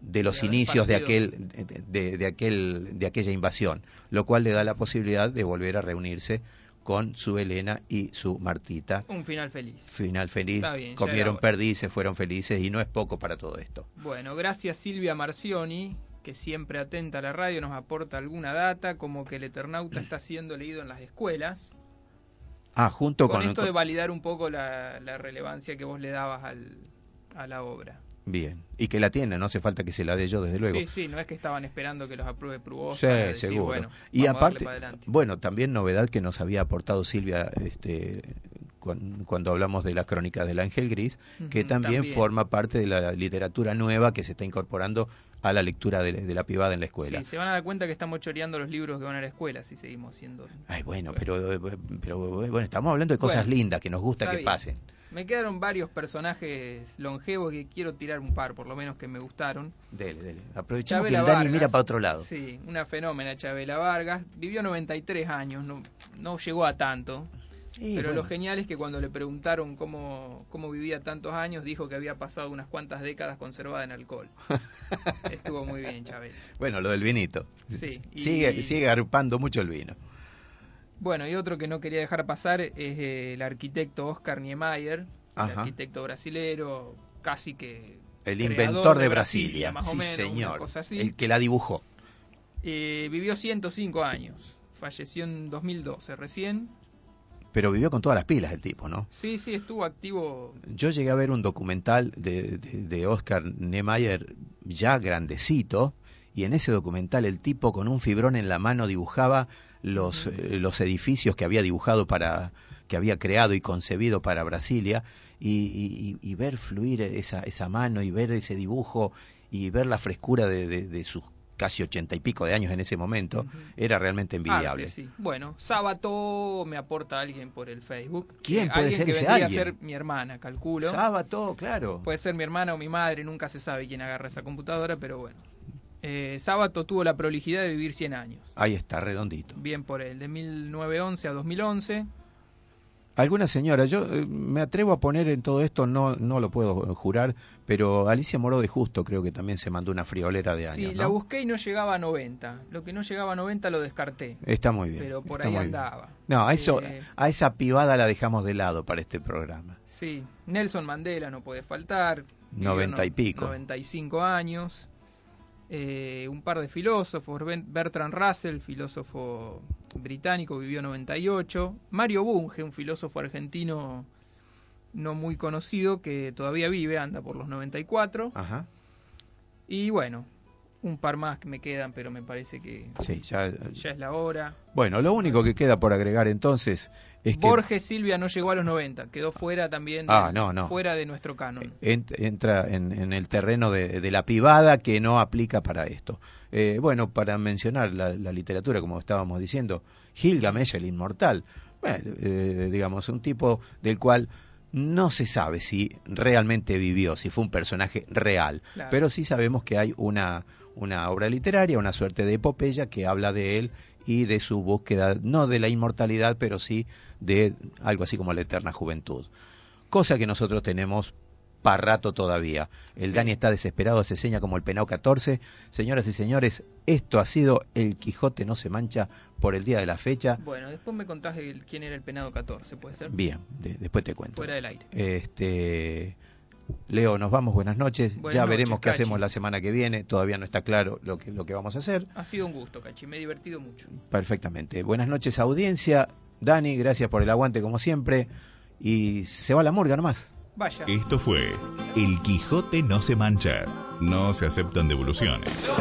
de los inicios de aquel de, aquel de aquella invasión, lo cual le da la posibilidad de volver a reunirse con su Elena y su Martita. Un final feliz. Final feliz. Comieron perdices, fueron felices y no es poco para todo esto. Bueno, gracias Silvia Marcioni, que siempre atenta a la radio, nos aporta alguna data, como que el Eternauta está siendo leído en las escuelas. Ah, junto con... Con esto de validar un poco la, relevancia que vos le dabas al, a la obra. Bien, y que la tiene, no hace falta que se la dé yo, desde luego. Sí, sí, no es que estaban esperando que los apruebe Prubos. Sí, seguro. y aparte, bueno, también novedad que nos había aportado Silvia este, cuando, hablamos de la crónica del Ángel Gris, que también, forma parte de la literatura nueva que se está incorporando a la lectura de, la privada en la escuela. Sí, se van a dar cuenta que estamos choreando los libros que van a la escuela si seguimos haciendo. Ay, bueno, pero, pero bueno, estamos hablando de cosas lindas que nos gusta que pasen. Me quedaron varios personajes longevos que quiero tirar un par, por lo menos que me gustaron. Dele, dele. Aprovechamos que el Dani mira para otro lado. Sí, una fenómena Chabela Vargas. Vivió 93 años, no, no llegó a tanto. Pero lo genial es que cuando le preguntaron cómo, cómo vivía tantos años, dijo que había pasado unas cuantas décadas conservada en alcohol. Estuvo muy bien, Chabela. Bueno, lo del vinito. Sí. Sigue, sigue agrupando mucho el vino. Bueno, y otro que no quería dejar pasar es el arquitecto Oscar Niemeyer, el arquitecto brasilero, casi que... El inventor de, Brasilia, sí señor, el que la dibujó. Eh, vivió 105 años, falleció en 2012 recién. Pero vivió con todas las pilas el tipo, ¿no? Sí, sí, estuvo activo. Yo llegué a ver un documental de, de, de Oscar Niemeyer ya grandecito, y en ese documental el tipo con un fibrón en la mano dibujaba los, eh, los edificios que había dibujado para, que había creado y concebido para Brasilia, y, y, ver fluir esa, esa mano y ver ese dibujo y ver la frescura de, de, sus casi ochenta y pico de años en ese momento, era realmente envidiable. Bueno, Sábato me aporta alguien por el Facebook. ¿Quién puede alguien ser que ese alguien? ser mi hermana, calculo. Sábato, claro. Puede ser mi hermana o mi madre, nunca se sabe quién agarra esa computadora, pero bueno. Eh, Sábato tuvo la prolijidad de vivir 100 años. Ahí está, redondito. Bien por él, de 1911 a 2011. Alguna señora, yo eh, me atrevo a poner en todo esto, no, no lo puedo jurar, pero Alicia Moró de Justo creo que también se mandó una friolera de años. Sí, la busqué y no llegaba a 90. Lo que no llegaba a 90 lo descarté. Está muy bien. Pero por ahí andaba. No, a, eso, eh, a esa pibada la dejamos de lado para este programa. Sí, Nelson Mandela no puede faltar. 90 y pico. 95 años. Eh, un par de filósofos, Bertrand Russell, filósofo británico, vivió 98, Mario Bunge, un filósofo argentino no muy conocido que todavía vive, anda por los 94. Ajá. Y bueno, un par más que me quedan, pero me parece que ya, es la hora. Bueno, lo único que queda por agregar entonces es que... Borges Silvia no llegó a los 90, quedó fuera también, ah, fuera de nuestro canon. entra en, el terreno de, la pivada que no aplica para esto. Eh, bueno, para mencionar la, literatura, como estábamos diciendo, Gilgamesh el inmortal, eh, digamos, un tipo del cual no se sabe si realmente vivió, si fue un personaje real, pero sí sabemos que hay una, una obra literaria, una suerte de epopeya que habla de él y de su búsqueda, no de la inmortalidad, pero sí de algo así como la eterna juventud. Cosa que nosotros tenemos para rato todavía. El Dani está desesperado, se seña como el penao 14. Señoras y señores, esto ha sido El Quijote no se mancha por el día de la fecha. Bueno, después me contás quién era el penado 14, ¿puede ser? Bien, después te cuento. Fuera del aire. Este, Leo, nos vamos, buenas noches. ya veremos qué hacemos la semana que viene. Todavía no está claro lo que, lo que vamos a hacer. Ha sido un gusto, Cachi, me he divertido mucho. Perfectamente. Buenas noches, audiencia. Dani, gracias por el aguante como siempre. Y se va la murga nomás. Vaya. Esto fue El Quijote no se mancha. No se aceptan devoluciones.